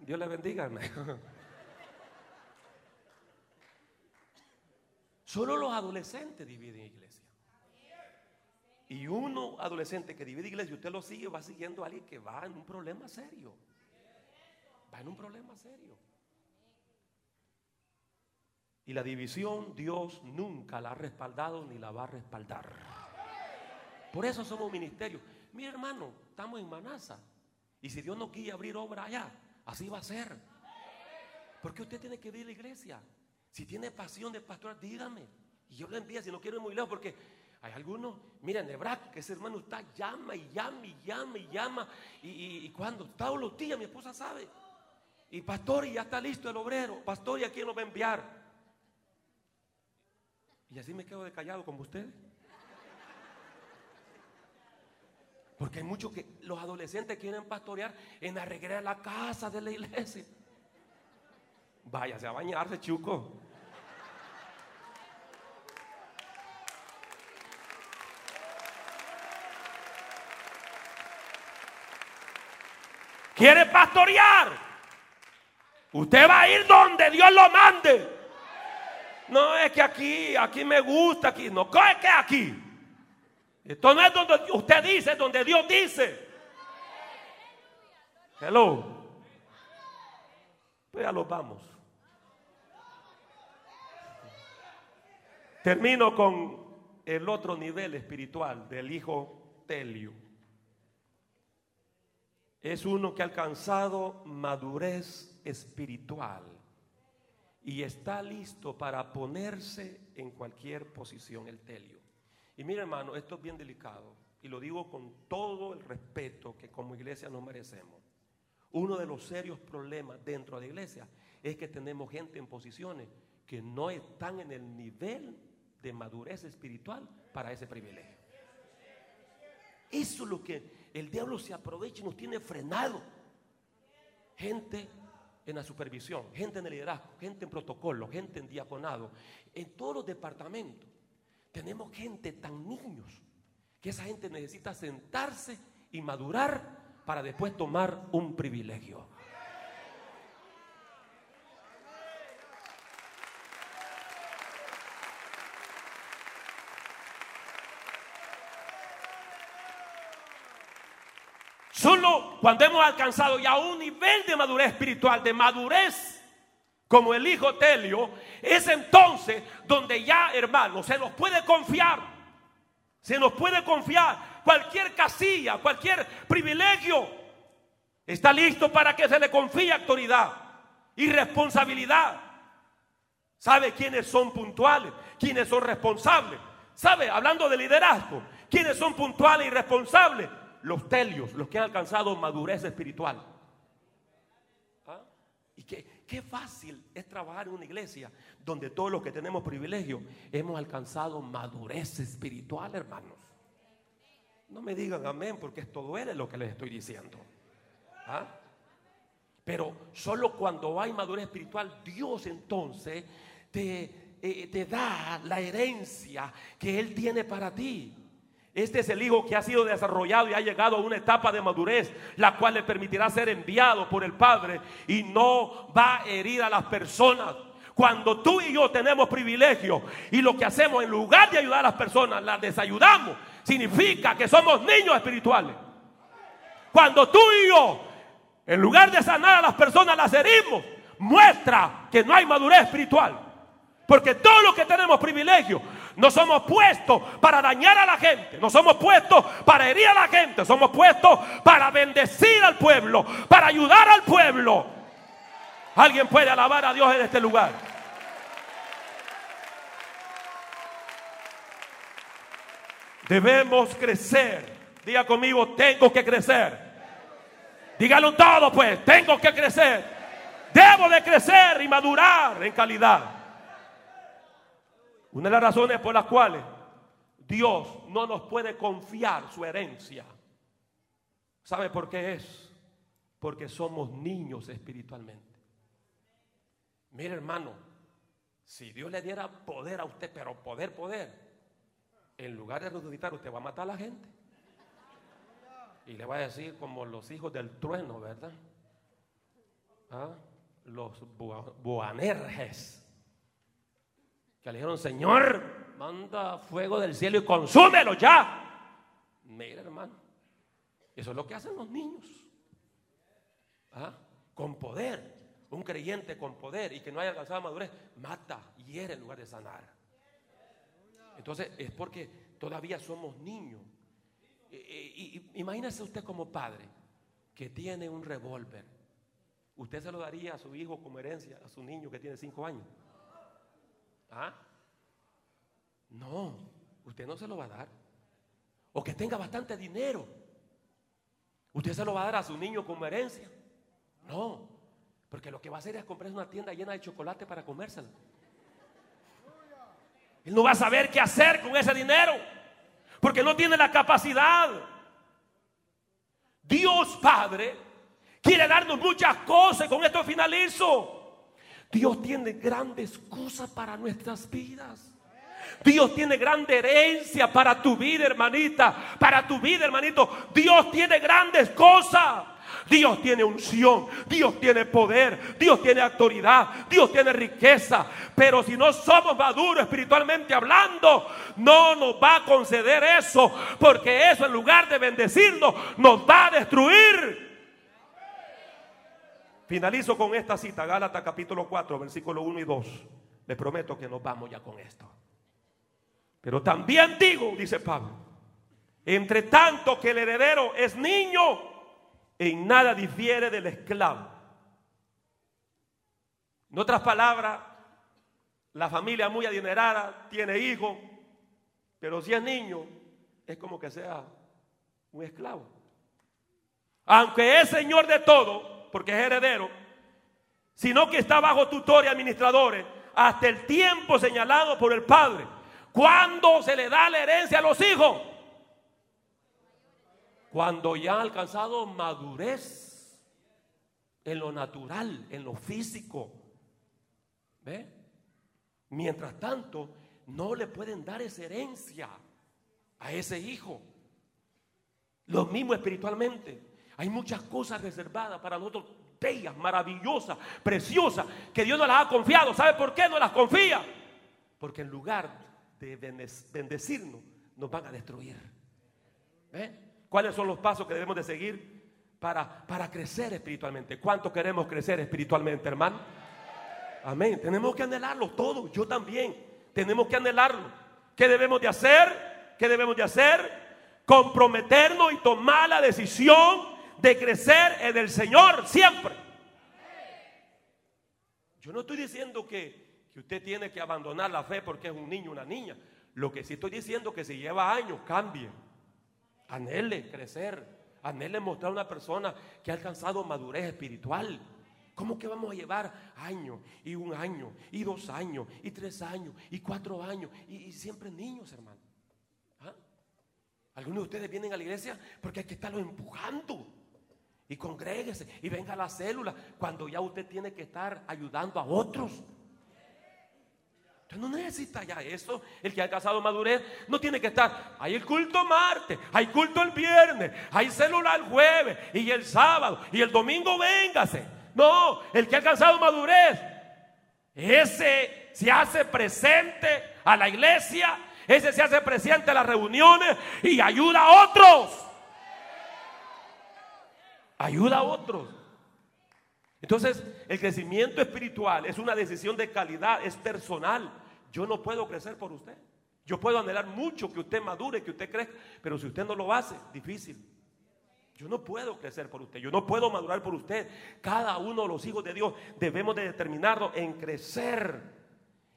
S1: Dios le bendiga. Solo los adolescentes dividen iglesia. Y uno adolescente que divide iglesia, usted lo sigue, va siguiendo a alguien que va en un problema serio. Va en un problema serio. Y la división Dios nunca la ha respaldado ni la va a respaldar. Por eso somos ministerios. Mi hermano, estamos en Manasa. Y si Dios no quiere abrir obra allá, así va a ser. Porque usted tiene que ir a la iglesia. Si tiene pasión de pastoral, dígame. Y yo lo envío si no quiero ir muy lejos porque Hay algunos, miren, Nebraska, ese hermano está, llama y llama y llama y llama. Y, cuando, todos los días, mi esposa sabe. Y pastor, y ya está listo el obrero. Pastor, ¿y a quién nos va a enviar? Y así me quedo de callado como ustedes. Porque hay muchos que los adolescentes quieren pastorear en arreglar la casa de la iglesia. Váyase a bañarse, chuco. Quiere pastorear, usted va a ir donde Dios lo mande. No es que aquí, aquí me gusta, aquí no, es que aquí. Esto no es donde usted dice, es donde Dios dice. Hello. Pues ya los vamos. Termino con el otro nivel espiritual del hijo Telio es uno que ha alcanzado madurez espiritual y está listo para ponerse en cualquier posición, el telio. Y mira hermano, esto es bien delicado y lo digo con todo el respeto que como iglesia nos merecemos. Uno de los serios problemas dentro de la iglesia es que tenemos gente en posiciones que no están en el nivel de madurez espiritual para ese privilegio. Eso es lo que el diablo se aprovecha y nos tiene frenado. Gente en la supervisión, gente en el liderazgo, gente en protocolo, gente en diaconado, en todos los departamentos. Tenemos gente tan niños que esa gente necesita sentarse y madurar para después tomar un privilegio. Solo cuando hemos alcanzado ya un nivel de madurez espiritual, de madurez como el hijo Telio, es entonces donde ya, hermano, se nos puede confiar. Se nos puede confiar cualquier casilla, cualquier privilegio. Está listo para que se le confíe autoridad y responsabilidad. ¿Sabe quiénes son puntuales? ¿Quiénes son responsables? ¿Sabe? Hablando de liderazgo, ¿quiénes son puntuales y responsables? Los telios, los que han alcanzado madurez espiritual. ¿Ah? Y qué, qué fácil es trabajar en una iglesia donde todos los que tenemos privilegio hemos alcanzado madurez espiritual, hermanos. No me digan amén porque esto duele lo que les estoy diciendo. ¿Ah? Pero solo cuando hay madurez espiritual, Dios entonces te, eh, te da la herencia que Él tiene para ti. Este es el hijo que ha sido desarrollado y ha llegado a una etapa de madurez, la cual le permitirá ser enviado por el Padre y no va a herir a las personas. Cuando tú y yo tenemos privilegio y lo que hacemos en lugar de ayudar a las personas, las desayudamos, significa que somos niños espirituales. Cuando tú y yo, en lugar de sanar a las personas, las herimos, muestra que no hay madurez espiritual. Porque todos los que tenemos privilegio no somos puestos para dañar a la gente, no somos puestos para herir a la gente, somos puestos para bendecir al pueblo, para ayudar al pueblo. Alguien puede alabar a Dios en este lugar. Debemos crecer. Diga conmigo, tengo que crecer. Dígalo todo pues, tengo que crecer. Debo de crecer y madurar en calidad. Una de las razones por las cuales Dios no nos puede confiar su herencia. ¿Sabe por qué es? Porque somos niños espiritualmente. Mire hermano, si Dios le diera poder a usted, pero poder, poder, en lugar de resucitar usted va a matar a la gente. Y le va a decir como los hijos del trueno, ¿verdad? ¿Ah? Los boanerges que le dijeron, Señor, manda fuego del cielo y consúmelo ya. Mira, hermano, eso es lo que hacen los niños. ¿Ah? Con poder. Un creyente con poder y que no haya alcanzado madurez, mata, hiere en lugar de sanar. Entonces es porque todavía somos niños. Y, imagínese usted como padre que tiene un revólver. ¿Usted se lo daría a su hijo como herencia, a su niño que tiene cinco años? ¿Ah? No, usted no se lo va a dar. O que tenga bastante dinero. Usted se lo va a dar a su niño como herencia. No, porque lo que va a hacer es comprar una tienda llena de chocolate para comérselo. Él no va a saber qué hacer con ese dinero, porque no tiene la capacidad. Dios Padre quiere darnos muchas cosas, con esto finalizo. Dios tiene grandes cosas para nuestras vidas. Dios tiene grande herencia para tu vida, hermanita, para tu vida, hermanito. Dios tiene grandes cosas. Dios tiene unción, Dios tiene poder, Dios tiene autoridad, Dios tiene riqueza. Pero si no somos maduros espiritualmente hablando, no nos va a conceder eso, porque eso en lugar de bendecirnos, nos va a destruir. Finalizo con esta cita, Gálatas capítulo 4, versículo 1 y 2. Le prometo que nos vamos ya con esto. Pero también digo, dice Pablo, entre tanto que el heredero es niño, en nada difiere del esclavo. En otras palabras, la familia muy adinerada tiene hijos, pero si es niño, es como que sea un esclavo. Aunque es señor de todo, porque es heredero, sino que está bajo tutor y administradores hasta el tiempo señalado por el padre. ¿Cuándo se le da la herencia a los hijos? Cuando ya han alcanzado madurez en lo natural, en lo físico. ¿Ve? Mientras tanto, no le pueden dar esa herencia a ese hijo. Lo mismo espiritualmente. Hay muchas cosas reservadas para nosotros, bellas, maravillosas, preciosas, que Dios nos las ha confiado. ¿Sabe por qué no las confía? Porque en lugar de bendecirnos, nos van a destruir. ¿Cuáles son los pasos que debemos de seguir para, para crecer espiritualmente? ¿Cuánto queremos crecer espiritualmente, hermano? Amén. Tenemos que anhelarlo todo. Yo también. Tenemos que anhelarlo. ¿Qué debemos de hacer? ¿Qué debemos de hacer? Comprometernos y tomar la decisión de crecer en el Señor siempre. Yo no estoy diciendo que que usted tiene que abandonar la fe porque es un niño, una niña. Lo que sí estoy diciendo es que si lleva años, cambie. Anhele crecer. Anhele mostrar a una persona que ha alcanzado madurez espiritual. ¿Cómo que vamos a llevar años y un año y dos años y tres años y cuatro años y, siempre niños, hermano? ¿Ah? Algunos de ustedes vienen a la iglesia porque hay que estarlos empujando. Y congréguese y venga a la célula cuando ya usted tiene que estar ayudando a otros. Usted no necesita ya eso. El que ha casado madurez no tiene que estar. Hay el culto martes, hay culto el viernes, hay célula el jueves y el sábado y el domingo véngase. No, el que ha alcanzado madurez, ese se hace presente a la iglesia, ese se hace presente a las reuniones y ayuda a otros. Ayuda a otros. Entonces, el crecimiento espiritual es una decisión de calidad, es personal. Yo no puedo crecer por usted. Yo puedo anhelar mucho que usted madure, que usted crezca, pero si usted no lo hace, difícil. Yo no puedo crecer por usted, yo no puedo madurar por usted. Cada uno de los hijos de Dios debemos de determinarlo en crecer.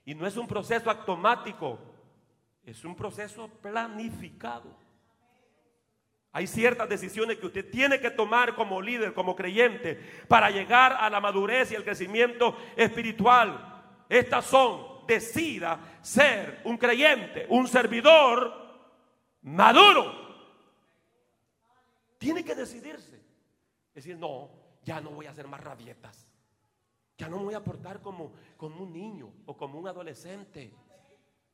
S1: Y no es un proceso automático, es un proceso planificado. Hay ciertas decisiones que usted tiene que tomar como líder, como creyente, para llegar a la madurez y el crecimiento espiritual. Estas son, decida ser un creyente, un servidor maduro. Tiene que decidirse. Decir, no, ya no voy a hacer más rabietas. Ya no me voy a portar como, como un niño o como un adolescente.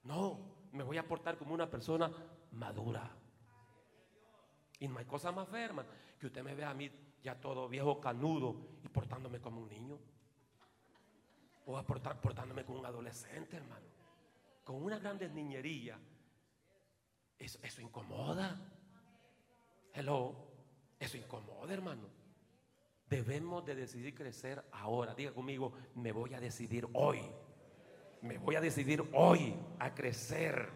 S1: No, me voy a portar como una persona madura. Y no hay cosa más ferma que usted me vea a mí ya todo viejo canudo y portándome como un niño. O a portándome como un adolescente, hermano. Con una grande niñería. Eso, eso incomoda. Hello. Eso incomoda, hermano. Debemos de decidir crecer ahora. Diga conmigo, me voy a decidir hoy. Me voy a decidir hoy a crecer.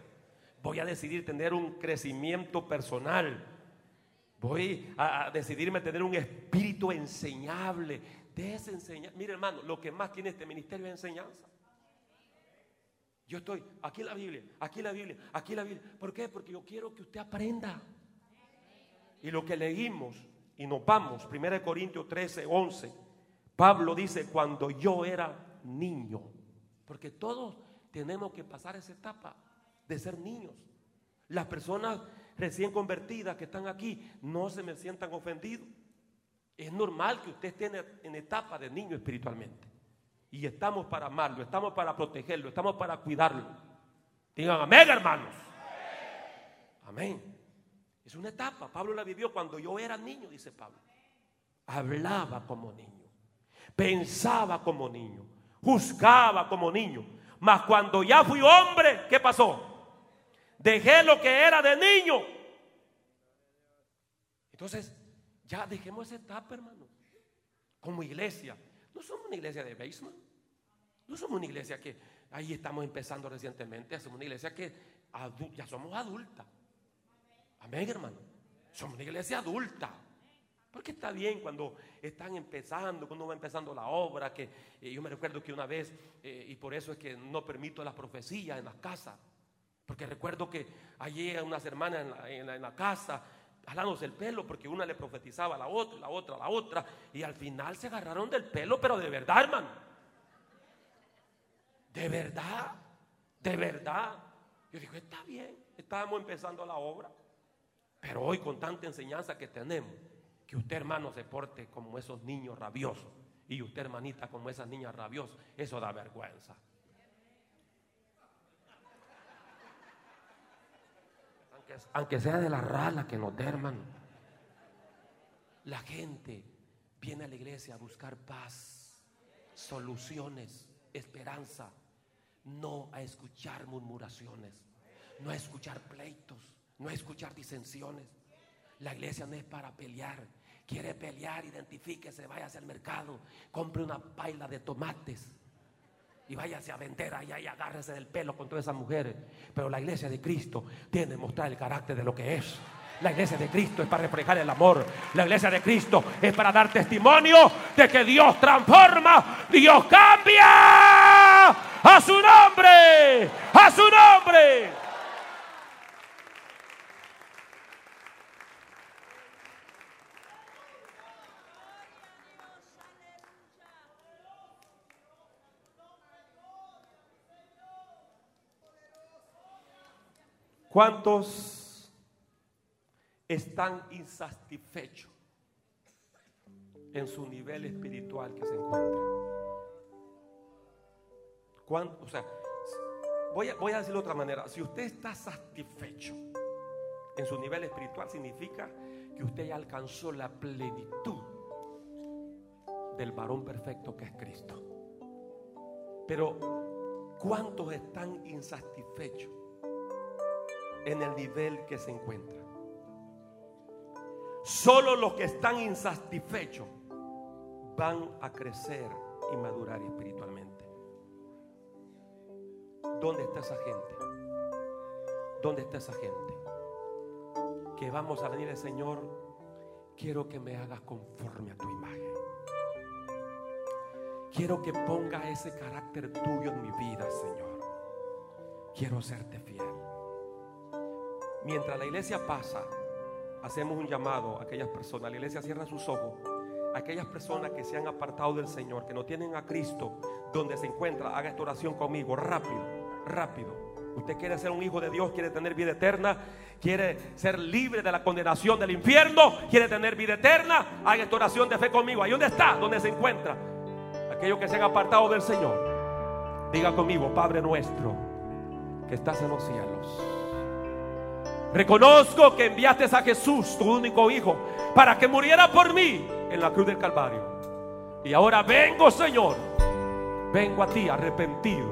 S1: Voy a decidir tener un crecimiento personal Voy a, decidirme tener un espíritu enseñable. Desenseñar. Mire, hermano, lo que más tiene este ministerio es enseñanza. Yo estoy aquí la Biblia, aquí la Biblia, aquí la Biblia. ¿Por qué? Porque yo quiero que usted aprenda. Y lo que leímos y nos vamos, 1 Corintios 13, 11, Pablo dice, cuando yo era niño, porque todos tenemos que pasar esa etapa de ser niños. Las personas recién convertidas que están aquí no se me sientan ofendidos. Es normal que usted esté en etapa de niño espiritualmente. Y estamos para amarlo, estamos para protegerlo, estamos para cuidarlo. Digan amén, hermanos. Amén. Es una etapa. Pablo la vivió cuando yo era niño, dice Pablo. Hablaba como niño, pensaba como niño, juzgaba como niño. Mas cuando ya fui hombre, ¿qué pasó? Dejé lo que era de niño. Entonces, ya dejemos esa etapa, hermano. Como iglesia. No somos una iglesia de basement. No somos una iglesia que ahí estamos empezando recientemente. Somos una iglesia que ya somos adulta. Amén, hermano. Somos una iglesia adulta. Porque está bien cuando están empezando, cuando va empezando la obra, que eh, yo me recuerdo que una vez, eh, y por eso es que no permito las profecías en las casas, porque recuerdo que allí unas hermanas en la, casa, jalándose el pelo, porque una le profetizaba a la otra, la otra, la otra, y al final se agarraron del pelo, pero de verdad, hermano. De verdad, de verdad. Yo digo, está bien, estábamos empezando la obra, pero hoy con tanta enseñanza que tenemos, que usted hermano se porte como esos niños rabiosos y usted hermanita como esas niñas rabiosas, eso da vergüenza. Aunque, sea de la rala que nos dé, hermano. La gente viene a la iglesia a buscar paz, soluciones, esperanza, no a escuchar murmuraciones, no a escuchar pleitos, no a escuchar disensiones. La iglesia no es para pelear. Quiere pelear, identifíquese, váyase al mercado, compre una paila de tomates y váyase a vender y agárrese del pelo con todas esas mujeres. Pero la iglesia de Cristo tiene que mostrar el carácter de lo que es. La iglesia de Cristo es para reflejar el amor. La iglesia de Cristo es para dar testimonio de que Dios transforma, Dios cambia a su nombre, a su nombre. ¿Cuántos están insatisfechos en su nivel espiritual que se encuentra? O sea, voy a, decirlo de otra manera. Si usted está satisfecho en su nivel espiritual, significa que usted ya alcanzó la plenitud del varón perfecto que es Cristo. Pero, ¿cuántos están insatisfechos? En el nivel que se encuentra. Solo los que están insatisfechos van a crecer y madurar espiritualmente. ¿Dónde está esa gente? ¿Dónde está esa gente? Que vamos a venir Señor, quiero que me hagas conforme a tu imagen. Quiero que ponga ese carácter tuyo en mi vida, Señor. Quiero serte fiel. Mientras la iglesia pasa, hacemos un llamado a aquellas personas. La iglesia cierra sus ojos. aquellas personas que se han apartado del Señor, que no tienen a Cristo donde se encuentra, haga esta oración conmigo. Rápido, rápido. Usted quiere ser un hijo de Dios, quiere tener vida eterna, quiere ser libre de la condenación del infierno, quiere tener vida eterna, haga esta oración de fe conmigo. Ahí donde está, donde se encuentra. Aquellos que se han apartado del Señor. Diga conmigo, Padre nuestro, que estás en los cielos Reconozco que enviaste a Jesús, tu único hijo, para que muriera por mí en la cruz del Calvario. Y ahora vengo, Señor, vengo a ti arrepentido,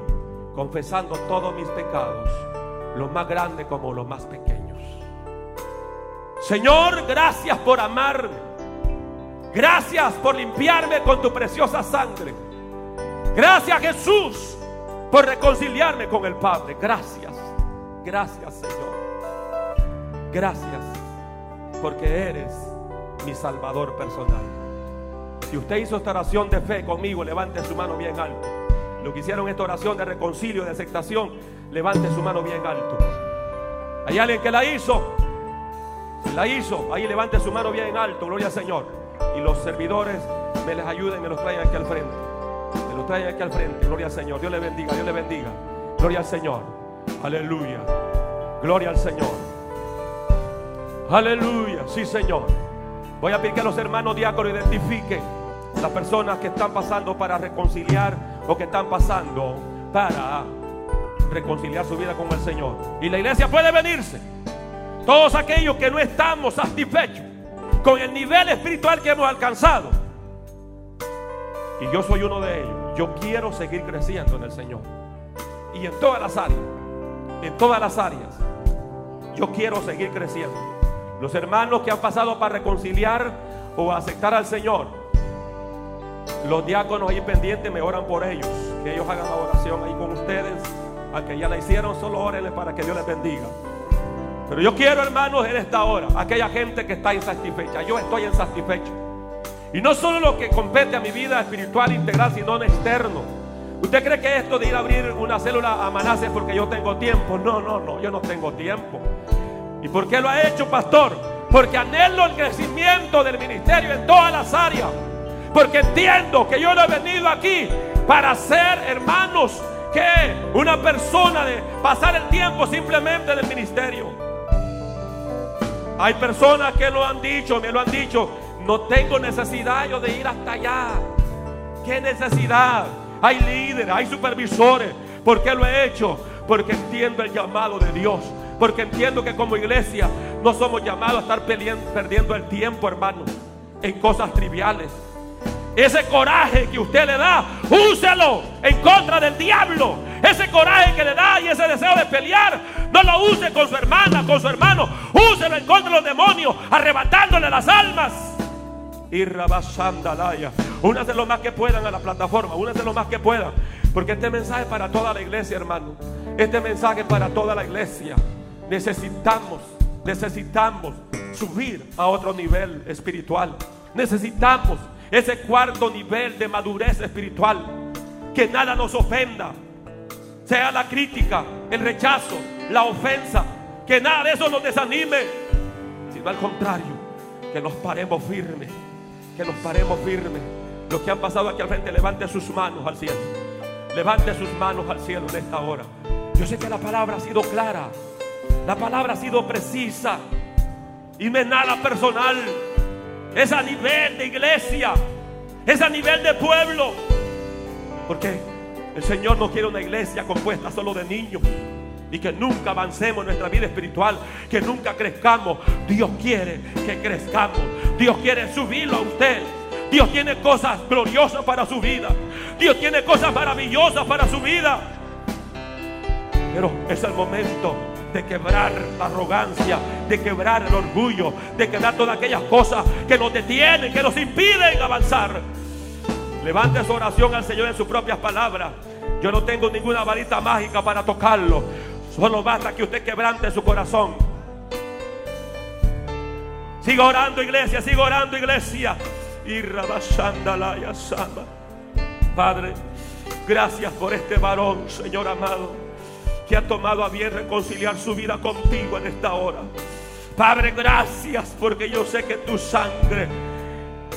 S1: confesando todos mis pecados, los más grandes como los más pequeños. Señor, gracias por amarme. Gracias por limpiarme con tu preciosa sangre. Gracias Jesús por reconciliarme con el Padre. Gracias. Gracias Señor. Gracias porque eres mi Salvador personal. Si usted hizo esta oración de fe conmigo, levante su mano bien alto. Lo que hicieron esta oración de reconcilio, de aceptación, levante su mano bien alto. Hay alguien que la hizo. La hizo. Ahí levante su mano bien alto. Gloria al Señor. Y los servidores me les ayuden, me los traigan aquí al frente. Me los traigan aquí al frente. Gloria al Señor. Dios le bendiga, Dios le bendiga. Gloria al Señor. Aleluya. Gloria al Señor. Aleluya. Sí, Señor. Voy a pedir que los hermanos diáconos identifiquen las personas que están pasando para reconciliar o que están pasando para reconciliar su vida con el Señor. Y la iglesia puede venirse. Todos aquellos que no estamos satisfechos con el nivel espiritual que hemos alcanzado. Y yo soy uno de ellos. Yo quiero seguir creciendo en el Señor. Y en todas las áreas. En todas las áreas. Yo quiero seguir creciendo. Los hermanos que han pasado para reconciliar o aceptar al Señor. Los diáconos ahí pendientes me oran por ellos. Que ellos hagan la oración ahí con ustedes. A que ya la hicieron, solo órenle para que Dios les bendiga. Pero yo quiero, hermanos, en esta hora, aquella gente que está insatisfecha. Yo estoy insatisfecho. Y no solo lo que compete a mi vida espiritual integral, sino en externo. ¿Usted cree que esto de ir a abrir una célula a Manase porque yo tengo tiempo? No, no, no, yo no tengo tiempo. ¿Y por qué lo ha hecho, pastor? Porque anhelo el crecimiento del ministerio en todas las áreas. Porque entiendo que yo no he venido aquí para ser hermanos que una persona de pasar el tiempo simplemente del ministerio. Hay personas que lo han dicho, me lo han dicho, no tengo necesidad yo de ir hasta allá. ¿Qué necesidad? Hay líderes, hay supervisores. ¿Por qué lo he hecho? Porque entiendo el llamado de Dios. Porque entiendo que como iglesia no somos llamados a estar perdiendo el tiempo, hermano, en cosas triviales. Ese coraje que usted le da, úselo en contra del diablo. Ese coraje que le da y ese deseo de pelear, no lo use con su hermana, con su hermano. Úselo en contra de los demonios, arrebatándole las almas. Y rabasandalaya. Únase lo más que puedan a la plataforma, únase lo más que puedan. Porque este mensaje es para toda la iglesia, hermano. Este mensaje es para toda la iglesia. Necesitamos, necesitamos subir a otro nivel espiritual. Necesitamos ese cuarto nivel de madurez espiritual. Que nada nos ofenda. Sea la crítica, el rechazo, la ofensa. Que nada de eso nos desanime. Sino al contrario, que nos paremos firmes. Que nos paremos firmes. Los que han pasado aquí al frente, levante sus manos al cielo. Levante sus manos al cielo en esta hora. Yo sé que la palabra ha sido clara. La palabra ha sido precisa. Y no es nada personal. Es a nivel de iglesia. Es a nivel de pueblo. Porque el Señor no quiere una iglesia compuesta solo de niños. Y que nunca avancemos en nuestra vida espiritual. Que nunca crezcamos. Dios quiere que crezcamos. Dios quiere subirlo a usted. Dios tiene cosas gloriosas para su vida. Dios tiene cosas maravillosas para su vida. Pero es el momento de quebrar la arrogancia, de quebrar el orgullo, de quebrar todas aquellas cosas que nos detienen, que nos impiden avanzar. Levante su oración al Señor en sus propias palabras. Yo no tengo ninguna varita mágica para tocarlo. Solo basta que usted quebrante su corazón. Siga orando, iglesia, siga orando, iglesia. Y. Padre, gracias por este varón, Señor amado, que ha tomado a bien reconciliar su vida contigo en esta hora. Padre, gracias porque yo sé que tu sangre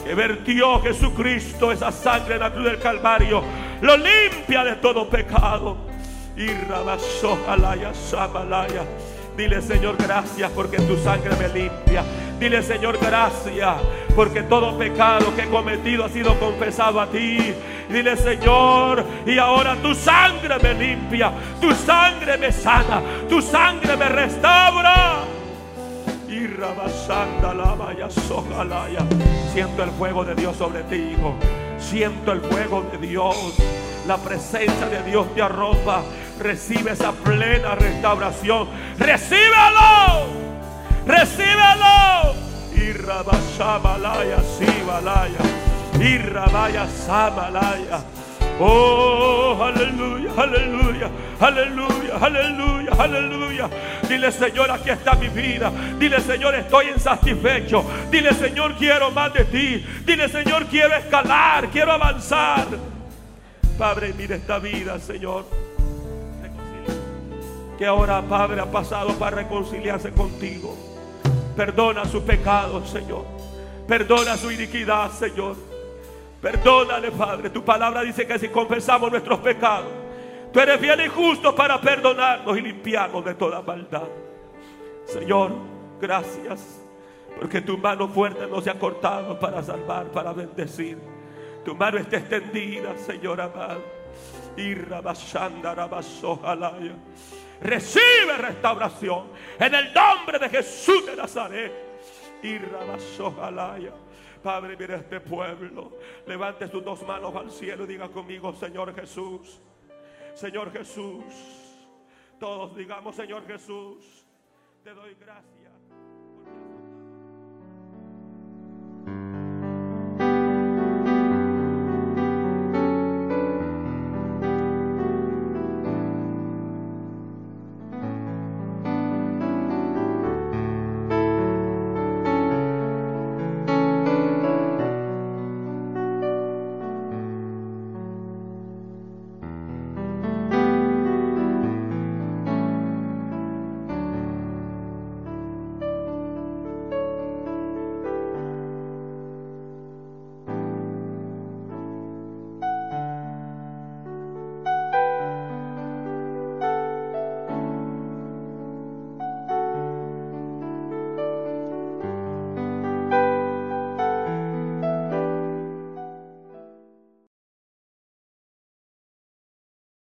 S1: que vertió Jesucristo, esa sangre en la cruz del Calvario, lo limpia de todo pecado. Y Rabasojalaya, Samalaya. Dile, Señor, gracias porque tu sangre me limpia. Dile, Señor, gracias porque todo pecado que he cometido ha sido confesado a ti. Dile, Señor, y ahora tu sangre me limpia, tu sangre me sana, tu sangre me restaura. Y rabasanda la vaya. Siento el fuego de Dios sobre ti, hijo. Siento el fuego de Dios. La presencia de Dios te arropa. Recibe esa plena restauración. Recíbelo. Recíbelo. Y rabasabalaya, sibalaya. Y rabaya sabalaya. Oh, aleluya, aleluya, aleluya, aleluya, aleluya. Dile, Señor, aquí está mi vida. Dile, Señor, estoy insatisfecho. Dile, Señor, quiero más de ti. Dile, Señor, quiero escalar, quiero avanzar. Padre, mire esta vida, Señor. Que ahora, Padre, ha pasado para reconciliarse contigo. Perdona su pecado, Señor. Perdona su iniquidad, Señor. Perdónale, Padre. Tu palabra dice que si confesamos nuestros pecados, tú eres bien y justo para perdonarnos y limpiarnos de toda maldad. Señor, gracias. Porque tu mano fuerte no se ha cortado para salvar, para bendecir. Tu mano está extendida, Señor amado. Y Recibe restauración en el nombre de Jesús de Nazaret. Y Rabasojalaya. Padre, mira este pueblo. Levante sus dos manos al cielo y diga conmigo, Señor Jesús. Señor Jesús. Todos digamos, Señor Jesús, te doy gracias.